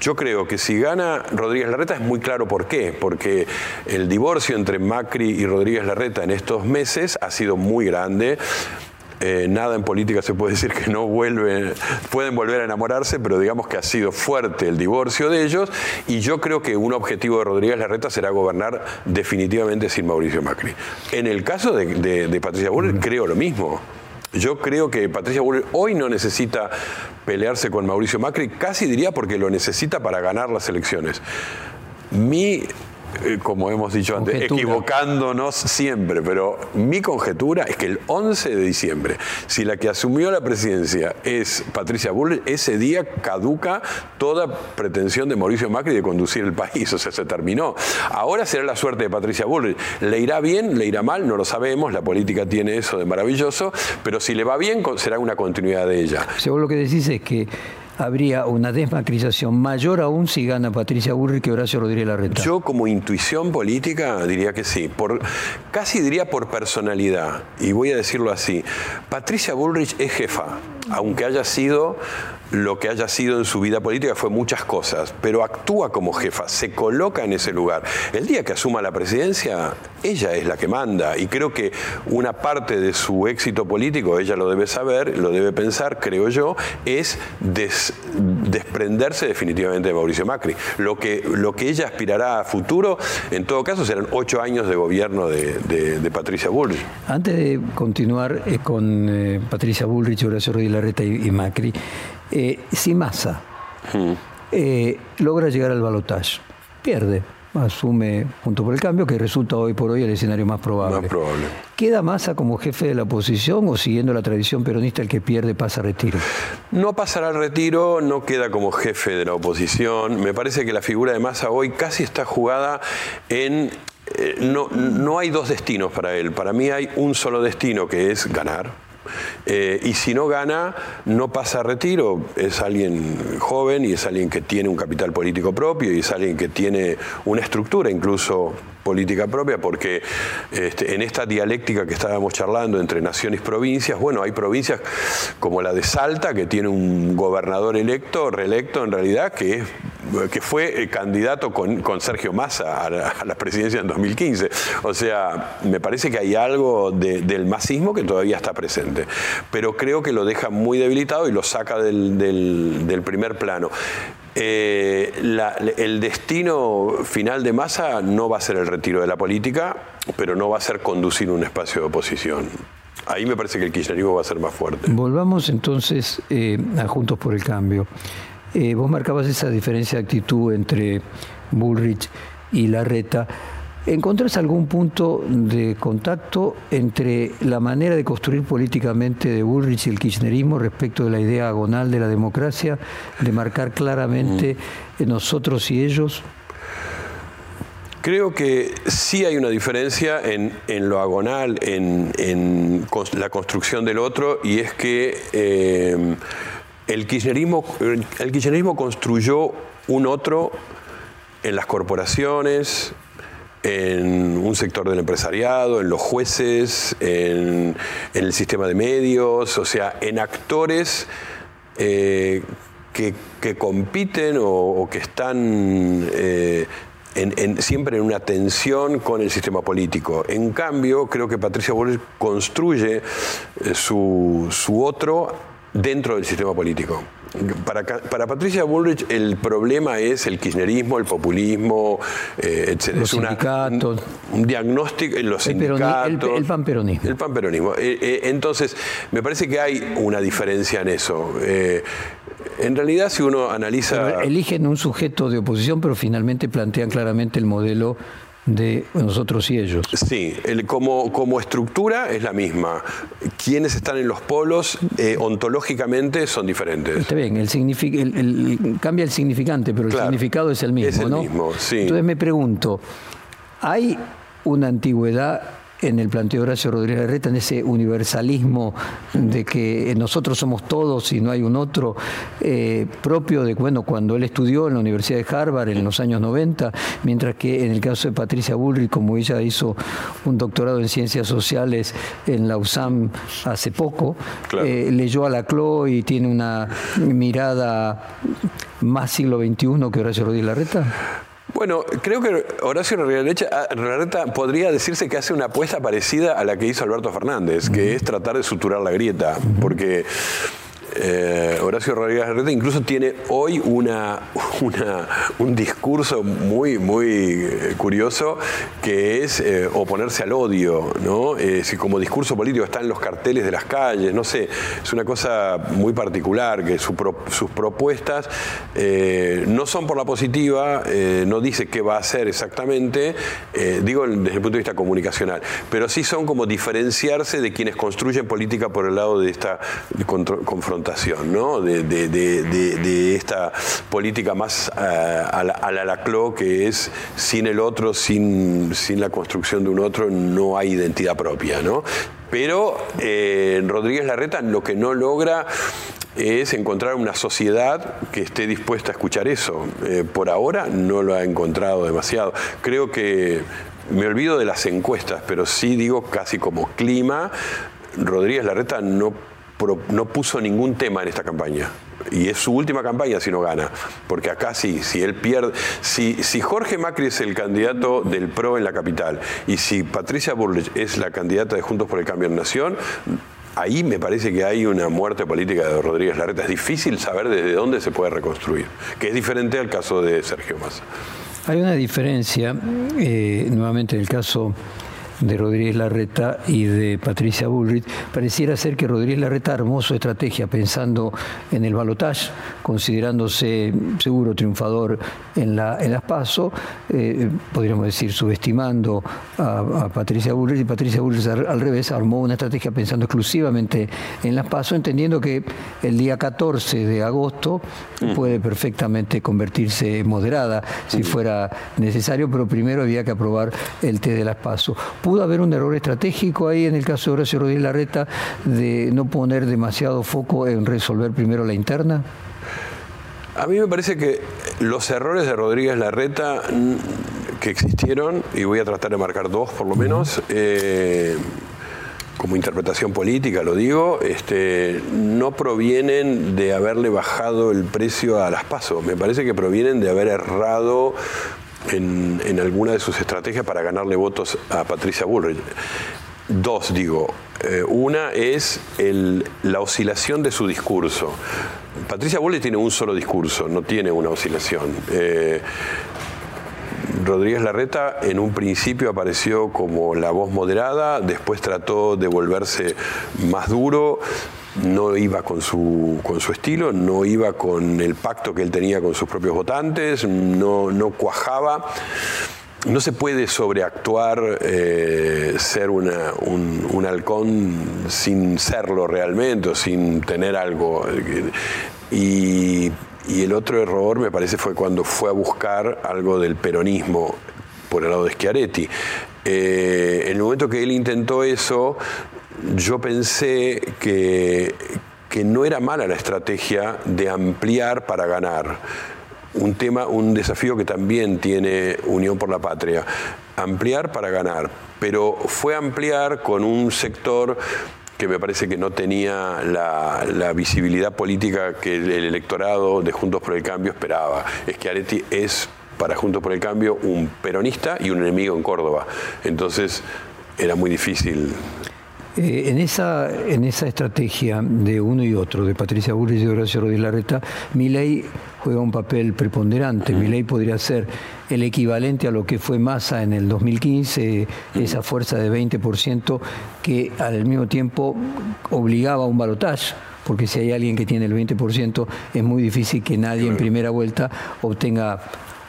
yo creo que si gana Rodríguez Larreta es muy claro por qué, porque el divorcio entre Macri y Rodríguez Larreta en estos meses ha sido muy grande. Eh, nada en política se puede decir que no vuelven, pueden volver a enamorarse, pero digamos que ha sido fuerte el divorcio de ellos y yo creo que un objetivo de Rodríguez Larreta será gobernar definitivamente sin Mauricio Macri. En el caso de, Patricia Bullrich creo lo mismo. Yo creo que Patricia Bullrich hoy no necesita pelearse con Mauricio Macri, casi diría porque lo necesita para ganar las elecciones. Mi como hemos dicho antes, equivocándonos siempre, pero mi conjetura es que el 11 de diciembre, si la que asumió la presidencia es Patricia Bullrich, ese día caduca toda pretensión de Mauricio Macri de conducir el país, [laughs] o sea, se terminó. Ahora será la suerte de Patricia Bullrich. ¿Le irá bien? ¿Le irá mal? No lo sabemos, la política tiene eso de maravilloso, pero si le va bien, será una continuidad de ella. Según lo que decís es que habría una desmacrización mayor aún si gana Patricia Bullrich que Horacio Rodríguez Larreta. Yo como intuición política diría que sí, por, casi diría por personalidad, y voy a decirlo así, Patricia Bullrich es jefa, aunque haya sido lo que haya sido en su vida política fue muchas cosas, pero actúa como jefa, se coloca en ese lugar. El día que asuma la presidencia, ella es la que manda y creo que una parte de su éxito político, ella lo debe saber, lo debe pensar, creo yo, es desprenderse definitivamente de Mauricio Macri. Lo que, lo que ella aspirará a futuro, en todo caso, serán ocho años de gobierno de, Patricia Bullrich. Antes de continuar eh, con eh, Patricia Bullrich, Horacio Rodríguez Larreta y Macri, eh, si Massa hmm. eh, logra llegar al balotaje, pierde, asume junto por el cambio, que resulta hoy por hoy el escenario más probable. Más probable. ¿Queda Massa como jefe de la oposición o siguiendo la tradición peronista el que pierde pasa a retiro? No pasará al retiro, no queda como jefe de la oposición. Me parece que la figura de Massa hoy casi está jugada en eh, no, no hay dos destinos para él. Para mí hay un solo destino que es ganar eh, y si no gana, no pasa a retiro. Es alguien joven y es alguien que tiene un capital político propio y es alguien que tiene una estructura incluso política propia, porque este, en esta dialéctica que estábamos charlando entre naciones y provincias, bueno, hay provincias como la de Salta, que tiene un gobernador electo, reelecto en realidad, que es que fue candidato con, Sergio Massa a la, presidencia en 2015. O sea, me parece que hay algo del masismo que todavía está presente. Pero creo que lo deja muy debilitado y lo saca del, primer plano. Eh, el destino final de Massa no va a ser el retiro de la política, pero no va a ser conducir un espacio de oposición. Ahí me parece que el kirchnerismo va a ser más fuerte. Volvamos entonces eh, a Juntos por el Cambio. Eh, vos marcabas esa diferencia de actitud entre Bullrich y Larreta. ¿Encontrás algún punto de contacto entre la manera de construir políticamente de Bullrich y el kirchnerismo respecto de la idea agonal de la democracia, de marcar claramente mm. nosotros y ellos? Creo que sí hay una diferencia en, lo agonal, en, la construcción del otro, y es que eh, el kirchnerismo, el kirchnerismo construyó un otro en las corporaciones, en un sector del empresariado, en los jueces, en, el sistema de medios, o sea, en actores eh, que, compiten o, que están eh, siempre en una tensión con el sistema político. En cambio, creo que Patricia Bullrich construye eh, su, su otro dentro del sistema político. Para, para, Patricia Bullrich el problema es el kirchnerismo, el populismo, eh, etc. Los sindicatos. Un, diagnóstico en los sindicatos. el, panperonismo. El panperonismo. Eh, eh, entonces, me parece que hay una diferencia en eso. en realidad, si uno analiza... eligen un sujeto de oposición, pero finalmente plantean claramente el modelo de nosotros y ellos. Sí, como, como estructura es la misma. Quienes están en los polos eh, ontológicamente son diferentes. Está bien, el, cambia el significante, pero el significado es el mismo. Es el mismo, sí. Entonces me pregunto, ¿hay una antigüedad en el planteo de Horacio Rodríguez Larreta, en ese universalismo de que nosotros somos todos y no hay un otro, eh, propio de bueno, cuando él estudió en la Universidad de Harvard en los años 90, mientras que en el caso de Patricia Bullrich, como ella hizo un doctorado en ciencias sociales en la USAM hace poco, eh, leyó a Laclau y tiene una mirada más siglo XXI que Horacio Rodríguez Larreta. Bueno, creo que Horacio Larreta podría decirse que hace una apuesta parecida a la que hizo Alberto Fernández, que es tratar de suturar la grieta, porque eh, Horacio Rodríguez Larreta incluso tiene hoy [laughs] una, un discurso muy, muy eh, curioso que es eh, oponerse al odio, ¿no? si como discurso político está en los carteles de las calles, no sé, es una cosa muy particular que sus propuestas no son por la positiva, no dice qué va a hacer exactamente, digo desde el punto de vista comunicacional, pero sí son como diferenciarse de quienes construyen política por el lado de esta confrontación ¿no? de, esta política más eh, a, la, a la que es sin el otro, sin, sin la construcción de un otro, no hay identidad propia. ¿no? Pero eh, Rodríguez Larreta lo que no logra es encontrar una sociedad que esté dispuesta a escuchar eso. Eh, por ahora no lo ha encontrado demasiado. Creo que me olvido de las encuestas, pero sí digo casi como clima. Rodríguez Larreta no no puso ningún tema en esta campaña. Y es su última campaña si no gana. Porque acá sí, si él pierde. Si, si Jorge Macri es el candidato del PRO en la capital y si Patricia Burlich es la candidata de Juntos por el Cambio en Nación, ahí me parece que hay una muerte política de Rodríguez Larreta. Es difícil saber desde dónde se puede reconstruir, que es diferente al caso de Sergio Massa. Hay una diferencia, eh, nuevamente en el caso de Rodríguez Larreta y de Patricia Bullrich, pareciera ser que Rodríguez Larreta armó su estrategia pensando en el balotaje, considerándose seguro triunfador en, la, en las PASO, eh, podríamos decir subestimando a, Patricia Bullrich, y Patricia Bullrich al, revés armó una estrategia pensando exclusivamente en las PASO, entendiendo que el día 14 de agosto mm. puede perfectamente convertirse moderada si fuera necesario, pero primero había que aprobar el té de las PASO pudo haber un error estratégico ahí en el caso de Horacio Rodríguez Larreta de no poner demasiado foco en resolver primero la interna? A mí me parece que los errores de Rodríguez Larreta que existieron, y voy a tratar de marcar dos por lo menos. Eh, como interpretación política, lo digo, este, no provienen de haberle bajado el precio a las pasos, me parece que provienen de haber errado en, alguna de sus estrategias para ganarle votos a Patricia Bullrich. Dos, digo. Eh, una es la oscilación de su discurso. Patricia Bullrich tiene un solo discurso, no tiene una oscilación. Eh, Rodríguez Larreta en un principio apareció como la voz moderada, después trató de volverse más duro, no iba con su, con su estilo, no iba con el pacto que él tenía con sus propios votantes, no, no cuajaba. No se puede sobreactuar, eh, ser un, un, halcón sin serlo realmente o sin tener algo. Y y el otro error, me parece, fue cuando fue a buscar algo del peronismo por el lado de Schiaretti. Eh, en el momento que él intentó eso, yo pensé que, que no era mala la estrategia de ampliar para ganar. Un tema, un desafío que también tiene Unión por la Patria. Ampliar para ganar. Pero fue ampliar con un sector que me parece que no tenía la, visibilidad política que el, electorado de Juntos por el Cambio esperaba. Es que Areti es para Juntos por el Cambio un peronista y un enemigo en Córdoba. Entonces era muy difícil eh, en, esa, en esa estrategia de uno y otro, de Patricia Bullrich y Horacio Rodríguez Larreta, Milei juega un papel preponderante. Milei podría ser el equivalente a lo que fue Massa en el 2015, esa fuerza de 20% que al mismo tiempo obligaba a un balotaje porque si hay alguien que tiene el 20%, es muy difícil que nadie en primera vuelta obtenga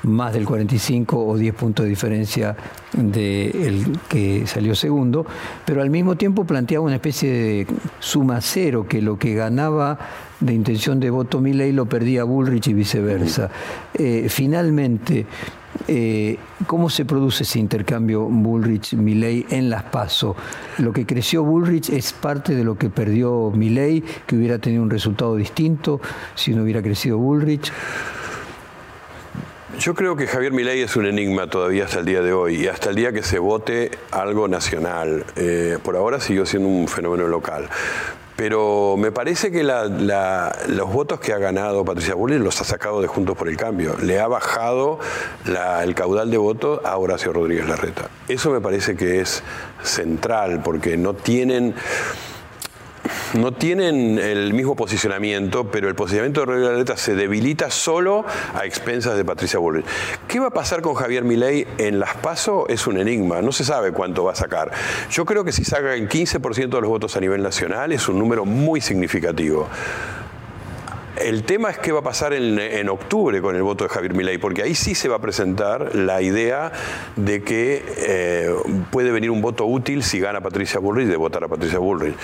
más del 45 o 10 puntos de diferencia del que salió segundo, pero al mismo tiempo planteaba una especie de suma cero, que lo que ganaba de intención de voto Milley lo perdía Bullrich y viceversa. Eh, finalmente, eh, ¿Cómo se produce ese intercambio Bullrich-Milley en las PASO? Lo que creció Bullrich es parte de lo que perdió Milley, que hubiera tenido un resultado distinto si no hubiera crecido Bullrich. Yo creo que Javier Milei es un enigma todavía hasta el día de hoy y hasta el día que se vote algo nacional. Eh, por ahora siguió siendo un fenómeno local. Pero me parece que los votos que ha ganado Patricia Bullrich los ha sacado de Juntos por el Cambio. Le ha bajado el caudal de votos a Horacio Rodríguez Larreta. Eso me parece que es central porque no tienen no tienen el mismo posicionamiento, pero el posicionamiento de Rodríguez Larreta se debilita solo a expensas de Patricia Bullrich. ¿Qué va a pasar con Javier Milei en las PASO? Es un enigma, no se sabe cuánto va a sacar. Yo creo que si saca el 15% de los votos a nivel nacional es un número muy significativo. El tema es qué va a pasar en, octubre con el voto de Javier Milei, porque ahí sí se va a presentar la idea de que eh, puede venir un voto útil si gana Patricia Bullrich de votar a Patricia Bullrich.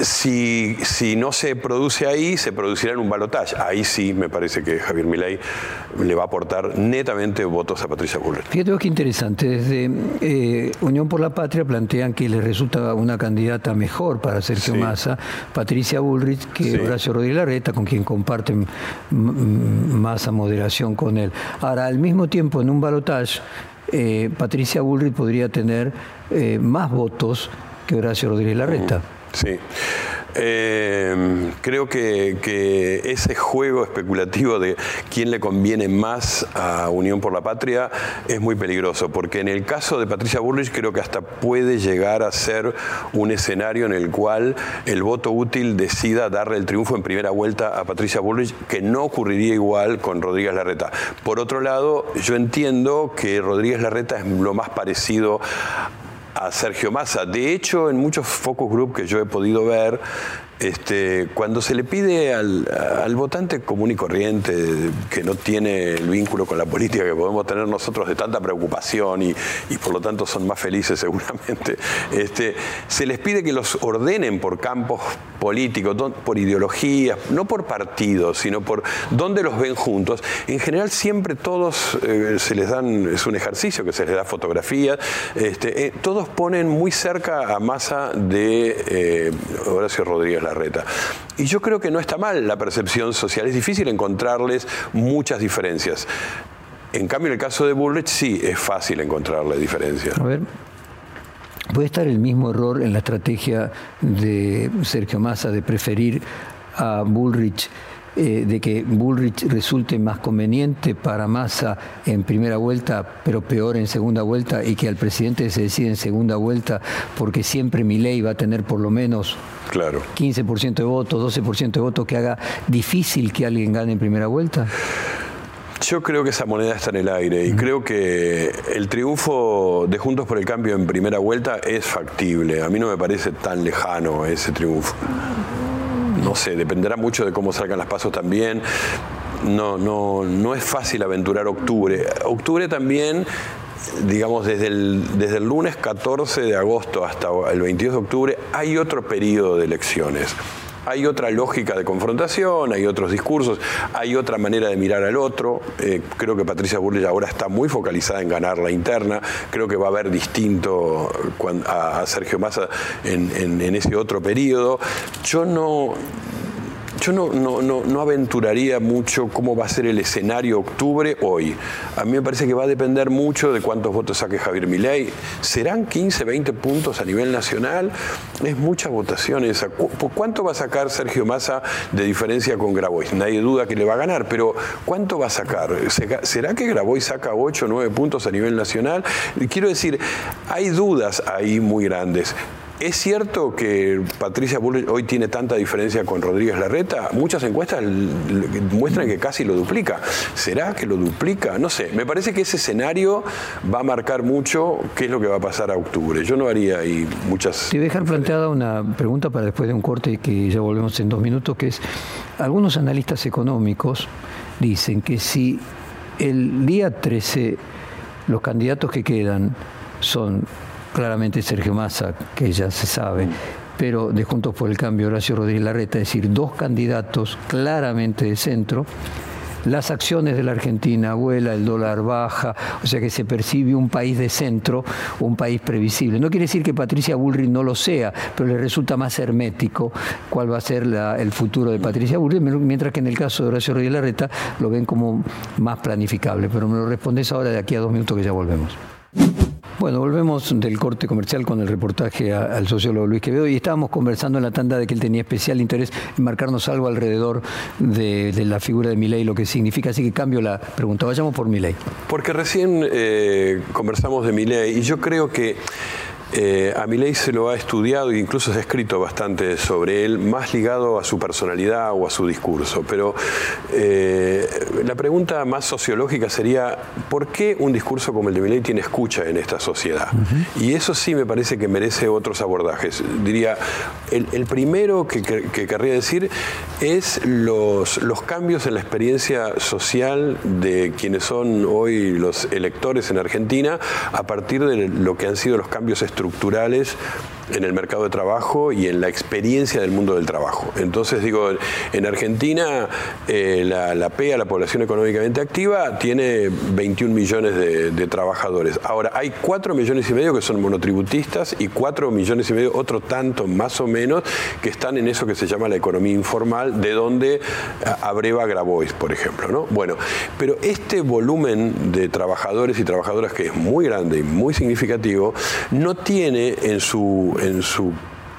Si, si, no se produce ahí, se producirá en un balotaje. Ahí sí me parece que Javier Milei le va a aportar netamente votos a Patricia Bullrich. Fíjate que interesante. Desde eh, Unión por la Patria plantean que le resulta una candidata mejor para Sergio Massa, Patricia Bullrich, que Horacio Rodríguez Larreta, con quien comparten masa moderación con él. Ahora, al mismo tiempo, en un balotaje, eh, Patricia Bullrich podría tener eh, más votos que Horacio Rodríguez Larreta. Sí. Eh, creo que, ese juego especulativo de quién le conviene más a Unión por la Patria es muy peligroso, porque en el caso de Patricia Burrich creo que hasta puede llegar a ser un escenario en el cual el voto útil decida darle el triunfo en primera vuelta a Patricia Burrich, que no ocurriría igual con Rodríguez Larreta. Por otro lado, yo entiendo que Rodríguez Larreta es lo más parecido a Sergio Massa. De hecho, en muchos focus group que yo he podido ver, este, cuando se le pide al, votante común y corriente que no tiene el vínculo con la política que podemos tener nosotros de tanta preocupación y, por lo tanto son más felices [laughs] seguramente, este, se les pide que los ordenen por campos políticos, por ideologías, no por partidos, sino por dónde los ven juntos. En general siempre todos eh, se les dan, es un ejercicio que se les da fotografías, este, eh, todos ponen muy cerca a masa de eh, Horacio Rodríguez Larreta. Y yo creo que no está mal la percepción social, es difícil encontrarles muchas diferencias. En cambio, en el caso de Bullrich sí es fácil encontrar la diferencia. A ver, ¿puede estar el mismo error en la estrategia de Sergio Massa de preferir a Bullrich? Eh, de que Bullrich resulte más conveniente para Massa en primera vuelta, pero peor en segunda vuelta, y que al presidente se decida en segunda vuelta, porque siempre mi ley va a tener por lo menos claro. 15% de votos, 12% de votos, que haga difícil que alguien gane en primera vuelta? Yo creo que esa moneda está en el aire y creo que el triunfo de Juntos por el Cambio en primera vuelta es factible. A mí no me parece tan lejano ese triunfo no sé, dependerá mucho de cómo salgan las pasos también. No, no, no es fácil aventurar octubre. Octubre también digamos, desde el, desde el lunes 14 de agosto hasta el 22 de octubre, hay otro periodo de elecciones. Hay otra lógica de confrontación, hay otros discursos, hay otra manera de mirar al otro. Eh, creo que Patricia Burley ahora está muy focalizada en ganar la interna. Creo que va a haber distinto a, Sergio Massa en, en ese otro periodo. Yo no yo no, no, no, aventuraría mucho cómo va a ser el escenario octubre hoy. A mí me parece que va a depender mucho de cuántos votos saque Javier Milei. ¿Serán 15, 20 puntos a nivel nacional? Es mucha votación esa. ¿Cuánto va a sacar Sergio Massa de diferencia con Grabois? Nadie duda que le va a ganar, pero ¿cuánto va a sacar? ¿Será que Grabois saca 8 o 9 puntos a nivel nacional? Quiero decir, hay dudas ahí muy grandes. ¿Es cierto que Patricia Bullrich hoy tiene tanta diferencia con Rodríguez Larreta? Muchas encuestas muestran que casi lo duplica. ¿Será que lo duplica? No sé. Me parece que ese escenario va a marcar mucho qué es lo que va a pasar a octubre. Yo no haría ahí muchas... Te dejar planteada una pregunta para después de un corte que ya volvemos en dos minutos, que es, algunos analistas económicos dicen que si el día 13 los candidatos que quedan son claramente Sergio Massa, que ya se sabe, pero de Juntos por el Cambio, Horacio Rodríguez Larreta, es decir, dos candidatos claramente de centro. Las acciones de la Argentina vuela, el dólar baja, o sea que se percibe un país de centro, un país previsible. No quiere decir que Patricia Bullrich no lo sea, pero le resulta más hermético cuál va a ser el futuro de Patricia Bullrich, mientras que en el caso de Horacio Rodríguez Larreta lo ven como más planificable. Pero me lo respondes ahora de aquí a dos minutos que ya volvemos. Bueno, volvemos del corte comercial con el reportaje al sociólogo Luis Quevedo y estábamos conversando en la tanda de que él tenía especial interés en marcarnos algo alrededor de, la figura de Milei, lo que significa, así que cambio la pregunta. Vayamos por Milei. Porque recién eh, conversamos de Milei y yo creo que eh, a Milei se lo ha estudiado e incluso se ha escrito bastante sobre él, más ligado a su personalidad o a su discurso. Pero eh, la pregunta más sociológica sería, ¿por qué un discurso como el de Milei tiene escucha en esta sociedad? Y eso sí me parece que merece otros abordajes. Diría, el, primero que, querría decir es los, los cambios en la experiencia social de quienes son hoy los electores en Argentina a partir de lo que han sido los cambios estructurales estructurales en el mercado de trabajo y en la experiencia del mundo del trabajo. Entonces, digo, en Argentina eh, la, la, PEA, la población económicamente activa, tiene 21 millones de, trabajadores. Ahora, hay 4 millones y medio que son monotributistas y 4 millones y medio, otro tanto más o menos, que están en eso que se llama la economía informal, de donde abreva Grabois, por ejemplo. ¿no? Bueno, pero este volumen de trabajadores y trabajadoras que es muy grande y muy significativo, no tiene en su, en su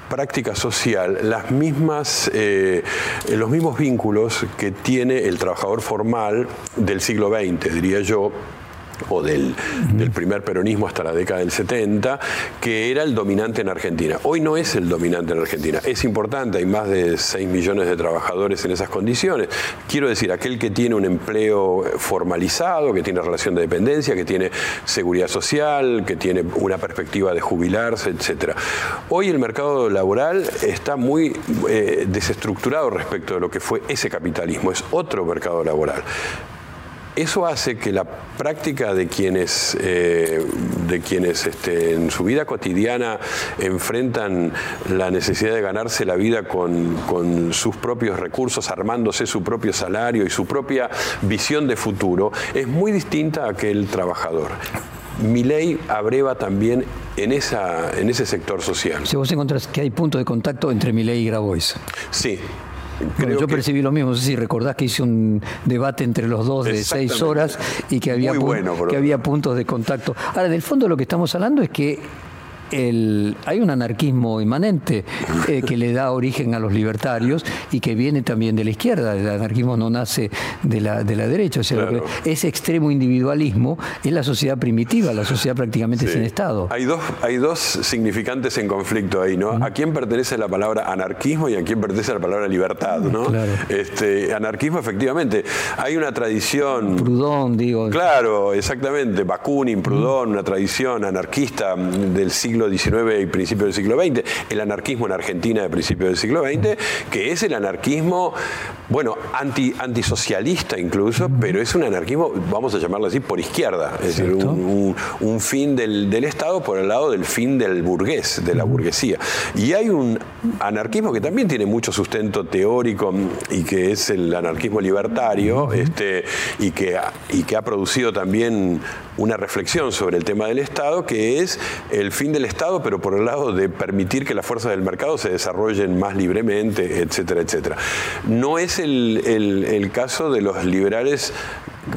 práctica social las mismas, eh, los mismos vínculos que tiene el trabajador formal del siglo XX, diría yo, o del, primer peronismo hasta la década del 70, que era el dominante en Argentina. Hoy no es el dominante en Argentina. Es importante, hay más de 6 millones de trabajadores en esas condiciones. Quiero decir, aquel que tiene un empleo formalizado, que tiene relación de dependencia, que tiene seguridad social, que tiene una perspectiva de jubilarse, etc. Hoy el mercado laboral está muy eh, desestructurado respecto de lo que fue ese capitalismo. Es otro mercado laboral. Eso hace que la práctica de quienes, eh, de quienes este, en su vida cotidiana enfrentan la necesidad de ganarse la vida con, sus propios recursos, armándose su propio salario y su propia visión de futuro, es muy distinta a aquel trabajador. Mi ley abreva también en, esa, en ese sector social. Si vos encontrás que hay punto de contacto entre mi ley y Grabois. Sí, yo percibí lo mismo, no sé si recordás que hice un debate entre los dos de seis horas y que había, que había puntos de contacto. Ahora, en el fondo lo que estamos hablando es que hay un anarquismo inmanente eh, que le da origen a los libertarios y que viene también de la izquierda. El anarquismo no nace de la, de la derecha. O sea, ese extremo individualismo es la sociedad primitiva, la sociedad prácticamente sin Estado. Hay dos, hay dos significantes en conflicto ahí, ¿no? ¿A quién pertenece la palabra anarquismo y a quién pertenece la palabra libertad, ¿no? Este, anarquismo, efectivamente. Hay una tradición. Proudhon, digo. Claro, exactamente. Bakunin, Proudhon, una tradición anarquista del siglo siglo XIX y principio del siglo XX, el anarquismo en Argentina de principio del siglo XX, que es el anarquismo, bueno, anti, antisocialista incluso, pero es un anarquismo, vamos a llamarlo así, por izquierda, es decir, un, fin del, Estado por el lado del fin del burgués, de la burguesía. Y hay un anarquismo que también tiene mucho sustento teórico y que es el anarquismo libertario, este, y, que, y que ha producido también una reflexión sobre el tema del Estado, que es el fin del Estado, pero por el lado de permitir que las fuerzas del mercado se desarrollen más libremente, etcétera, etcétera. No es el, caso de los liberales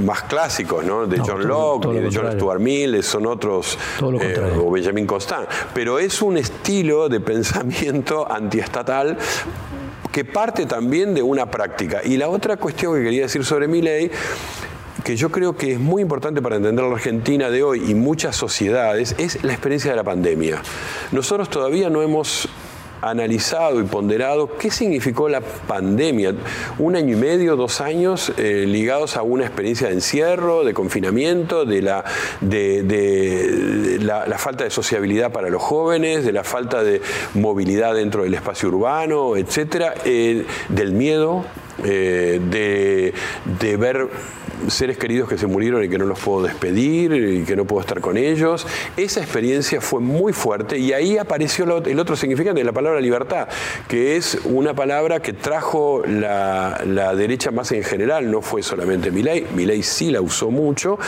más clásicos, ¿no? De John Locke, ni de John Stuart Mill, son otros, eh, o Benjamin Constant. Pero es un estilo de pensamiento [laughs] antiestatal que parte también de una práctica. Y la otra cuestión que quería decir sobre mi ley que yo creo que es muy importante para entender la Argentina de hoy y muchas sociedades es la experiencia de la pandemia. Nosotros todavía no hemos analizado y ponderado qué significó la pandemia. Un año y medio, dos años eh, ligados a una experiencia de encierro, de confinamiento, de, la, de, la, falta de sociabilidad para los jóvenes, de la falta de movilidad dentro del espacio urbano, etcétera, eh, del miedo, eh, de, de ver seres queridos que se murieron y que no los puedo despedir y que no puedo estar con ellos. Esa experiencia fue muy fuerte y ahí apareció el otro significante la palabra libertad, que es una palabra que trajo la, derecha más en general, no fue solamente mi ley sí la usó mucho,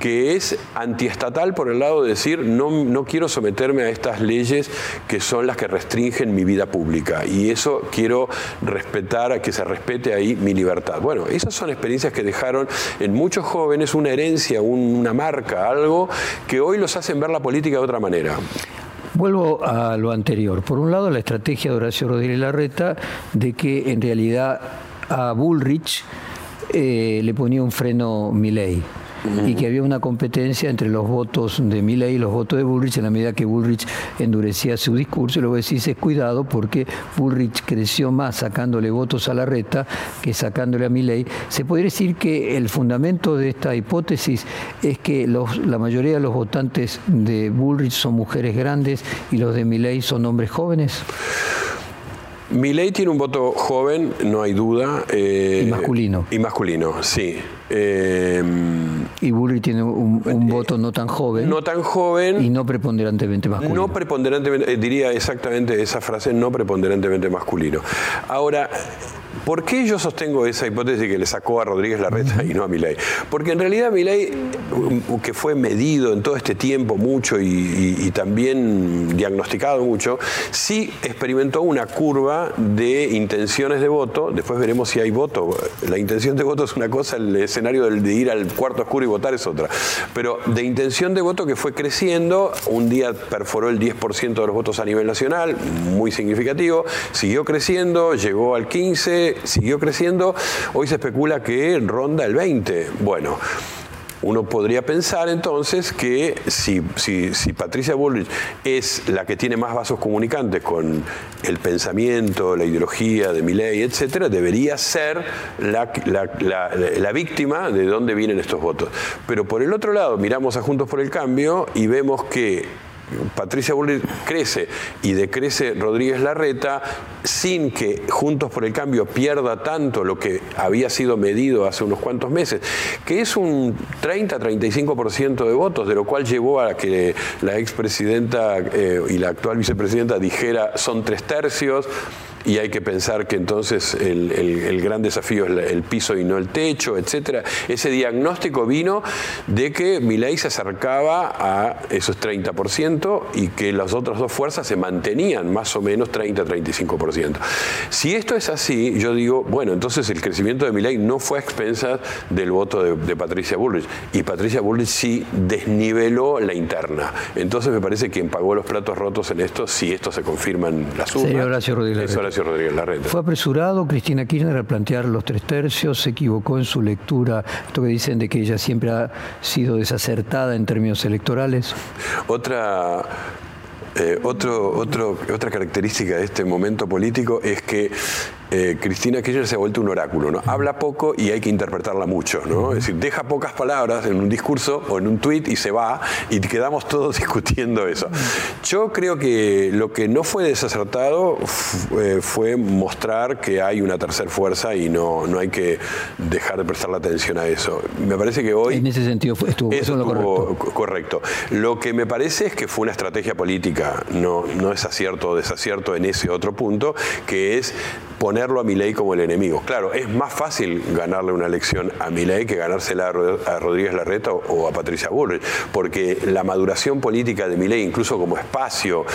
que es antiestatal por el lado de decir no, no quiero someterme a estas leyes que son las que restringen mi vida pública y eso quiero respetar, que se respete ahí mi libertad. Bueno, esas son experiencias que dejaron en muchos jóvenes una herencia, una marca, algo que hoy los hacen ver la política de otra manera. Vuelvo a lo anterior. Por un lado, la estrategia de Horacio Rodríguez Larreta de que en realidad a Bullrich eh, le ponía un freno Milei y que había una competencia entre los votos de Milley y los votos de Bullrich en la medida que Bullrich endurecía su discurso. Y luego decís, es cuidado porque Bullrich creció más sacándole votos a la reta que sacándole a Milley. Se podría decir que el fundamento de esta hipótesis es que la mayoría de los votantes de Bullrich son mujeres grandes y los de Milley son hombres jóvenes. Milei tiene un voto joven, no hay duda. Eh, y masculino. Y masculino, sí. Eh, y Bullrich tiene un, eh, voto no tan joven. No tan joven. Y no preponderantemente masculino. No preponderantemente, diría exactamente esa frase, no preponderantemente masculino. Ahora, ¿Por qué yo sostengo esa hipótesis que le sacó a Rodríguez Larreta y no a Milei? Porque en realidad Milei, que fue medido en todo este tiempo mucho y, también diagnosticado mucho, sí experimentó una curva de intenciones de voto. Después veremos si hay voto. La intención de voto es una cosa, el escenario de ir al cuarto oscuro y votar es otra. Pero de intención de voto que fue creciendo, un día perforó el 10% de los votos a nivel nacional, muy significativo, siguió creciendo, llegó al 15%, siguió creciendo, hoy se especula que ronda el 20. Bueno, uno podría pensar entonces que si, si, Patricia Bullrich es la que tiene más vasos comunicantes con el pensamiento, la ideología de ley, etcétera, debería ser la, la, víctima de dónde vienen estos votos. Pero por el otro lado, miramos a Juntos por el Cambio y vemos que Patricia Bullrich crece y decrece Rodríguez Larreta sin que Juntos por el Cambio pierda tanto lo que había sido medido hace unos cuantos meses, que es un 30-35% de votos, de lo cual llevó a que la expresidenta eh, y la actual vicepresidenta dijera son tres tercios y hay que pensar que entonces el, gran desafío es el piso y no el techo, etcétera. Ese diagnóstico vino de que Milei se acercaba a esos 30% y que las otras dos fuerzas se mantenían más o menos 30-35%. Si esto es así, yo digo, bueno, entonces el crecimiento de Milei no fue a expensas del voto de, Patricia Bullrich y Patricia Bullrich sí desniveló la interna. Entonces me parece que quien pagó los platos rotos en esto, si esto se confirma en la urnas, Horacio Rodríguez, Horacio Rodríguez Larreta. Fue apresurado Cristina Kirchner al plantear los tres tercios, se equivocó en su lectura, esto que dicen de que ella siempre ha sido desacertada en términos electorales. Otra eh, otro, otro, otra característica de este momento político es que eh, Cristina Kirchner se ha vuelto un oráculo, ¿no? Habla poco y hay que interpretarla mucho, ¿no? Es decir, deja pocas palabras en un discurso o en un tuit y se va y quedamos todos [laughs] discutiendo eso. Yo creo que lo que no fue desacertado eh, fue mostrar que hay una tercera fuerza y no, no hay que dejar de prestar la atención a eso. Me parece que hoy... En ese sentido estuvo, eso lo correcto. Lo que me parece es que fue una estrategia política, no, no es acierto o desacierto en ese otro punto, que es ponerlo a Milei como el enemigo. Claro, es más fácil ganarle una elección a Milei que ganársela a Rodríguez Larreta o a Patricia Bullrich, porque la maduración política de Milei, incluso como espacio,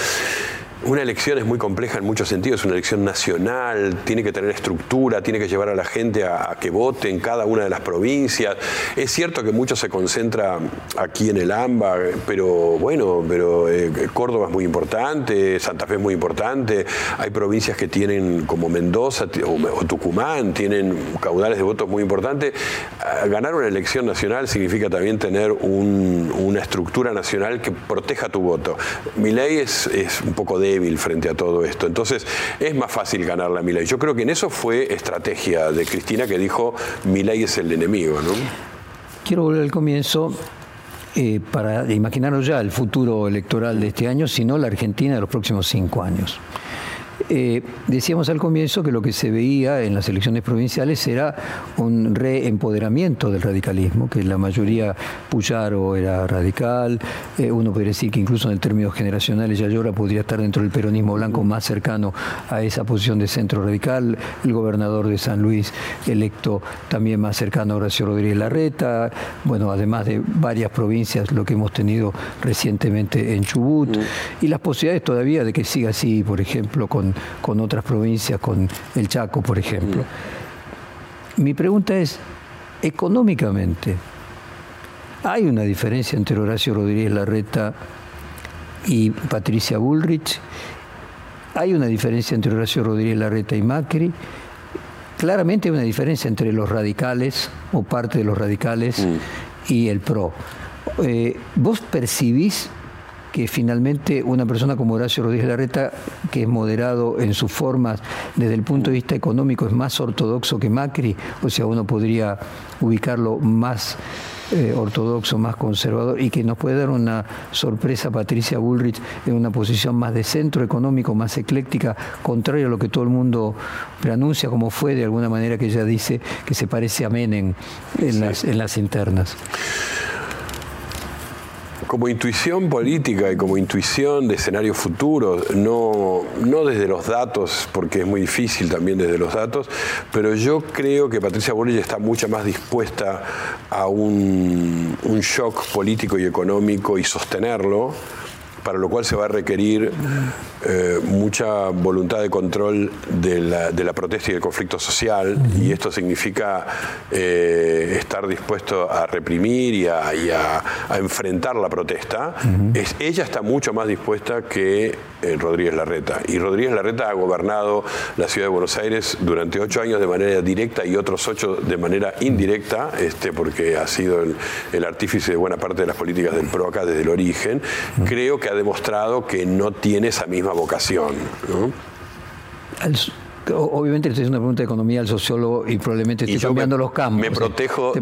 una elección es muy compleja en muchos sentidos, es una elección nacional, tiene que tener estructura, tiene que llevar a la gente a, que vote en cada una de las provincias. Es cierto que mucho se concentra aquí en el AMBA, pero bueno, pero eh, Córdoba es muy importante, Santa Fe es muy importante, hay provincias que tienen como Mendoza o, Tucumán, tienen caudales de votos muy importantes. Ah, ganar una elección nacional significa también tener una estructura nacional que proteja tu voto. Mi ley es, es un poco de débil frente a todo esto. Entonces es más fácil ganar la Milei. Yo creo que en eso fue estrategia de Cristina que dijo Milei es el enemigo. Quiero volver al comienzo. Eh, para imaginarnos ya el futuro electoral de este año, sino la Argentina de los próximos cinco años. Eh, decíamos al comienzo que lo que se veía en las elecciones provinciales era un reempoderamiento del radicalismo, que la mayoría Puyaro era radical, eh, uno podría decir que incluso en el término generacional Yayora podría estar dentro del peronismo blanco más cercano a esa posición de centro radical, el gobernador de San Luis electo también más cercano a Horacio Rodríguez Larreta, bueno, además de varias provincias, lo que hemos tenido recientemente en Chubut, mm. y las posibilidades todavía de que siga así, por ejemplo, con con, otras provincias, con el Chaco, por ejemplo. Mi pregunta es, económicamente, ¿hay una diferencia entre Horacio Rodríguez Larreta y Patricia Bullrich? ¿Hay una diferencia entre Horacio Rodríguez Larreta y Macri? Claramente hay una diferencia entre los radicales o parte de los radicales mm. y el PRO. Eh, ¿Vos percibís que finalmente una persona como Horacio Rodríguez Larreta, que es moderado en sus formas desde el punto de vista económico, es más ortodoxo que Macri, o sea, uno podría ubicarlo más eh, ortodoxo, más conservador, y que nos puede dar una sorpresa Patricia Bullrich en una posición más de centro económico, más ecléctica, contrario a lo que todo el mundo preanuncia, como fue de alguna manera que ella dice que se parece a Menem en, las, en las internas como intuición política y como intuición de escenarios futuros, no, no desde los datos, porque es muy difícil también desde los datos, pero yo creo que Patricia Bullrich está mucho más dispuesta a un, un shock político y económico y sostenerlo para lo cual se va a requerir eh, mucha voluntad de control de la, protesta y del conflicto social, y esto significa eh, estar dispuesto a reprimir y a, enfrentar la protesta. es, ella está mucho más dispuesta que eh, Rodríguez Larreta, y Rodríguez Larreta ha gobernado la ciudad de Buenos Aires durante ocho años de manera directa y otros ocho de manera indirecta, este, porque ha sido el, el artífice de buena parte de las políticas del PRO acá desde el origen. Creo que ha demostrado que no tiene esa misma vocación. obviamente le estoy haciendo una pregunta de economía al sociólogo y probablemente estoy cambiando los campos. Me protejo.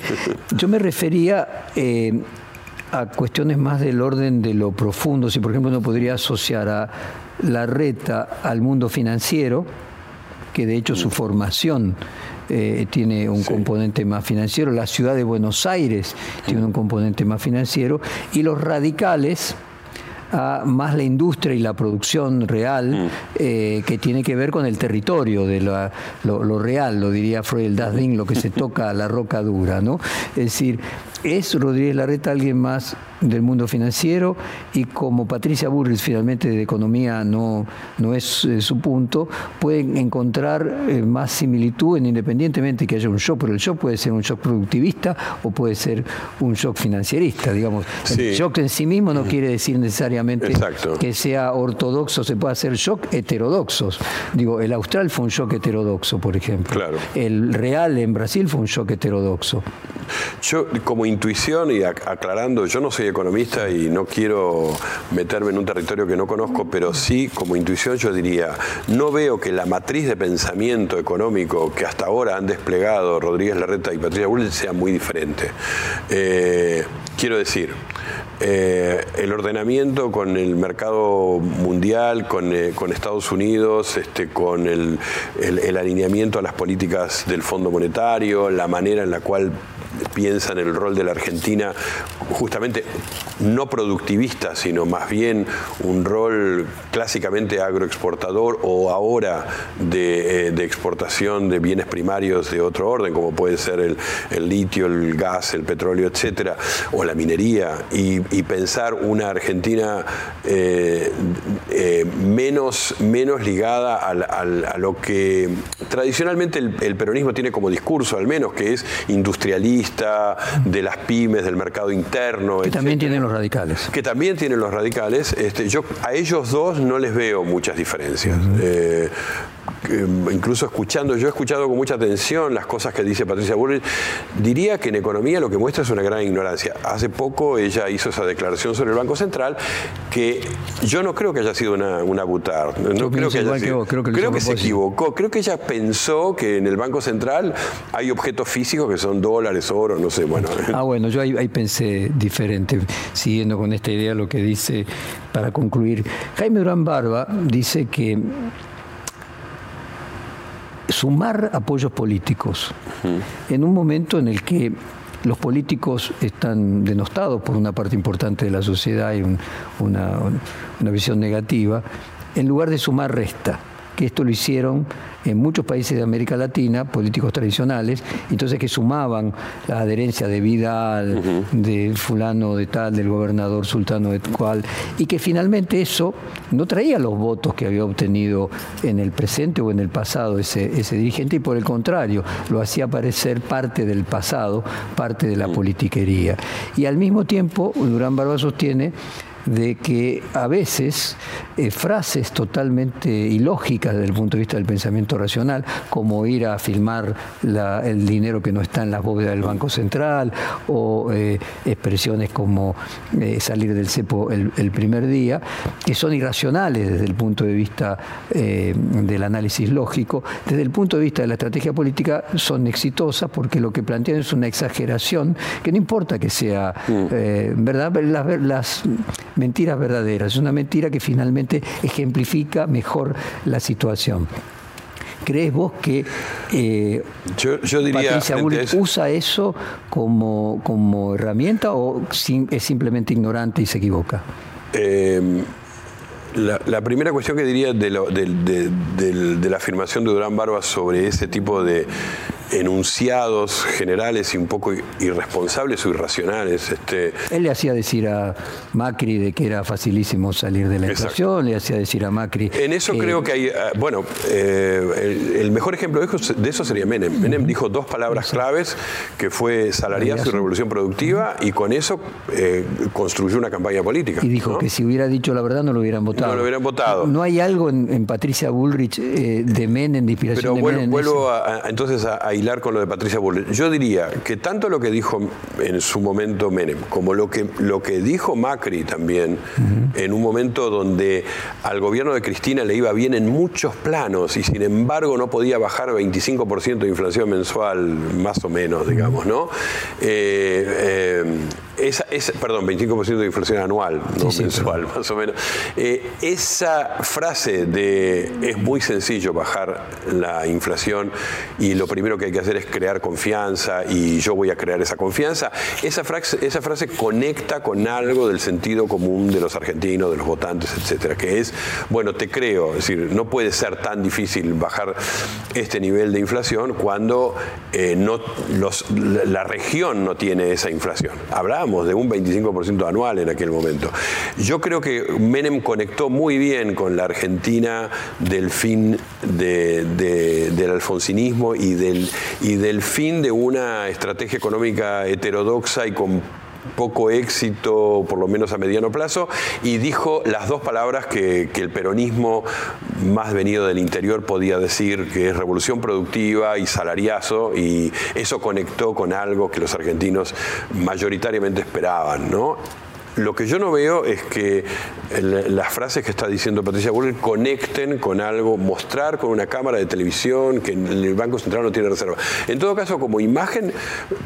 [laughs] Yo me refería eh, a cuestiones más del orden de lo profundo. Si, por ejemplo, uno podría asociar a la reta al mundo financiero, que de hecho su formación eh, tiene un componente más financiero, la ciudad de Buenos Aires tiene un componente más financiero, y los radicales a más la industria y la producción real mm. eh, que tiene que ver con el territorio de lo, real, lo diría Freud el Dasding, lo que se [laughs] toca a la roca dura, ¿no? Es decir, es Rodríguez Larreta alguien más del mundo financiero y como Patricia Burris finalmente de economía no, no es eh, su punto, pueden encontrar eh, más similitud en independientemente que haya un shock, pero el shock puede ser un shock productivista o puede ser un shock financierista, digamos. El shock en sí mismo no quiere decir necesariamente que sea ortodoxo, se puede hacer shock heterodoxos. Digo, el austral fue un shock heterodoxo, por ejemplo. El real en Brasil fue un shock heterodoxo. Yo, como intuición y aclarando, yo no soy economista y no quiero meterme en un territorio que no conozco, pero sí, como intuición, yo diría, no veo que la matriz de pensamiento económico que hasta ahora han desplegado Rodríguez Larreta y Patricia Bullrich sea muy diferente. Eh, quiero decir, eh, el ordenamiento con el mercado mundial, con, eh, Estados Unidos, este, con el, alineamiento a las políticas del Fondo Monetario, la manera en la cual piensan el rol de la Argentina justamente no productivista, sino más bien un rol clásicamente agroexportador o ahora de, eh, exportación de bienes primarios de otro orden, como puede ser el, litio, el gas, el petróleo, etcétera, o la minería, y, pensar una Argentina eh, eh, menos, menos ligada a, lo que tradicionalmente el peronismo tiene como discurso, al menos, que es industrialista, de las pymes, del mercado interno. Que también tienen los radicales. Que también tienen los radicales. Este, yo a ellos dos no les veo muchas diferencias. Eh, incluso escuchando, yo he escuchado con mucha atención las cosas que dice Patricia Bullrich, diría que en economía lo que muestra es una gran ignorancia. Hace poco ella hizo esa declaración sobre el Banco Central que yo no creo que haya sido una, una butar. No creo que, creo que, se equivocó. Creo que ella pensó que en el Banco Central hay objetos físicos que son dólares, oro, no sé, bueno. [laughs] Ah, bueno, yo ahí, ahí pensé diferente, siguiendo con esta idea lo que dice para concluir. Jaime Durán Barba dice que sumar apoyos políticos en un momento en el que los políticos están denostados por una parte importante de la sociedad y una, una visión negativa, en lugar de sumar resta que esto lo hicieron en muchos países de América Latina, políticos tradicionales, entonces que sumaban la adherencia de Vidal, del fulano de tal, del gobernador sultano de cual, y que finalmente eso no traía los votos que había obtenido en el presente o en el pasado ese, ese dirigente, y por el contrario, lo hacía parecer parte del pasado, parte de la politiquería. Y al mismo tiempo, Durán Barba sostiene de que a veces eh, frases totalmente ilógicas desde el punto de vista del pensamiento racional, como ir a filmar el dinero que no está en las bóvedas del Banco Central, o eh, expresiones como eh, salir del cepo el, primer día, que son irracionales desde el punto de vista del análisis lógico, desde el punto de vista de la estrategia política son exitosas porque lo que plantean es una exageración que no importa que sea mm. verdad, las mentiras verdaderas. Es una mentira que finalmente ejemplifica mejor la situación. ¿Crees vos que eh, yo, diría, Patricia usa eso como, como herramienta o es simplemente ignorante y se equivoca? Eh, la, primera cuestión que diría de, de, la afirmación de Durán Barba sobre ese tipo de, enunciados generales y un poco irresponsables o irracionales. Este... Él le hacía decir a Macri de que era facilísimo salir de la inflación, le hacía decir a Macri... En eso creo que hay, ah, bueno, eh, el, mejor ejemplo de eso sería Menem. Menem dijo dos palabras claves, que fue salariazo y revolución productiva, y con eso eh, construyó una campaña política. Y dijo que si hubiera dicho la verdad no lo hubieran votado. No lo hubieran votado. ¿No hay algo en, Patricia Bullrich eh, de Menem, de inspiración Pero de Menem? vuelvo entonces a, a hilar con lo de Patricia Bullrich. Yo diría que tanto lo que dijo en su momento Menem, como lo que, lo que dijo Macri también, en un momento donde al gobierno de Cristina le iba bien en muchos planos y sin embargo no podía bajar 25% de inflación mensual, más o menos, digamos, ¿no? Eh, eh, esa, perdón, 25% de inflación anual, no mensual, más o menos. Eh, esa frase de es muy sencillo bajar la inflación y lo primero que hay que hacer es crear confianza y yo voy a crear esa confianza, esa frase, esa frase conecta con algo del sentido común de los argentinos, de los votantes, etcétera, que es, bueno, te creo, es decir, no puede ser tan difícil bajar este nivel de inflación cuando eh, no, los, la región no tiene esa inflación. De un 25% anual en aquel momento. Yo creo que Menem conectó muy bien con la Argentina del fin del alfonsinismo y del, y del fin de una estrategia económica heterodoxa y con poco éxito, por lo menos a mediano plazo, y dijo las dos palabras que, el peronismo más venido del interior podía decir, que es revolución productiva y salariazo, y eso conectó con algo que los argentinos mayoritariamente esperaban, ¿no? Lo que yo no veo es que las frases que está diciendo Patricia Bullrich conecten con algo, mostrar con una cámara de televisión que el Banco Central no tiene reserva. En todo caso, como imagen,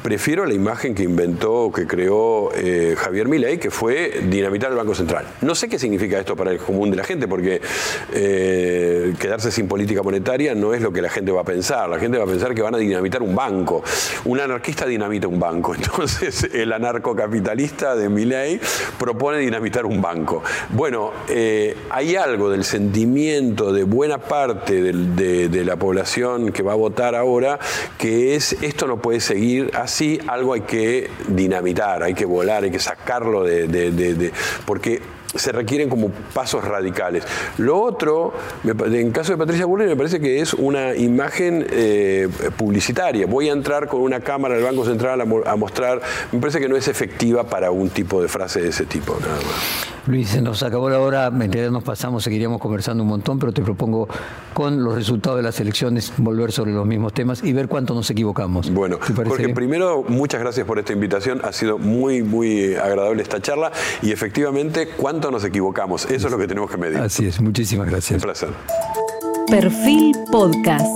prefiero la imagen que inventó, que creó eh, Javier Milei, que fue dinamitar el Banco Central. No sé qué significa esto para el común de la gente, porque eh, quedarse sin política monetaria no es lo que la gente va a pensar. La gente va a pensar que van a dinamitar un banco. Un anarquista dinamita un banco. [laughs] Entonces, el anarcocapitalista de Milei propone dinamitar un banco. Bueno, eh, hay algo del sentimiento de buena parte de, la población que va a votar ahora que es esto no puede seguir así, algo hay que dinamitar, hay que volar, hay que sacarlo de... de porque se requieren como pasos radicales. Lo otro, en caso de Patricia Bullrich, me parece que es una imagen eh, publicitaria. Voy a entrar con una cámara del Banco Central a, mostrar, me parece que no es efectiva para un tipo de frase de ese tipo, nada más. Luis, se nos acabó la hora, en realidad nos pasamos, seguiríamos conversando un montón, pero te propongo con los resultados de las elecciones volver sobre los mismos temas y ver cuánto nos equivocamos. Bueno, Jorge, primero, muchas gracias por esta invitación, ha sido muy, muy agradable esta charla y efectivamente, cuánto nos equivocamos, eso es lo que tenemos que medir. Así es, muchísimas gracias. Un placer. Perfil Podcast.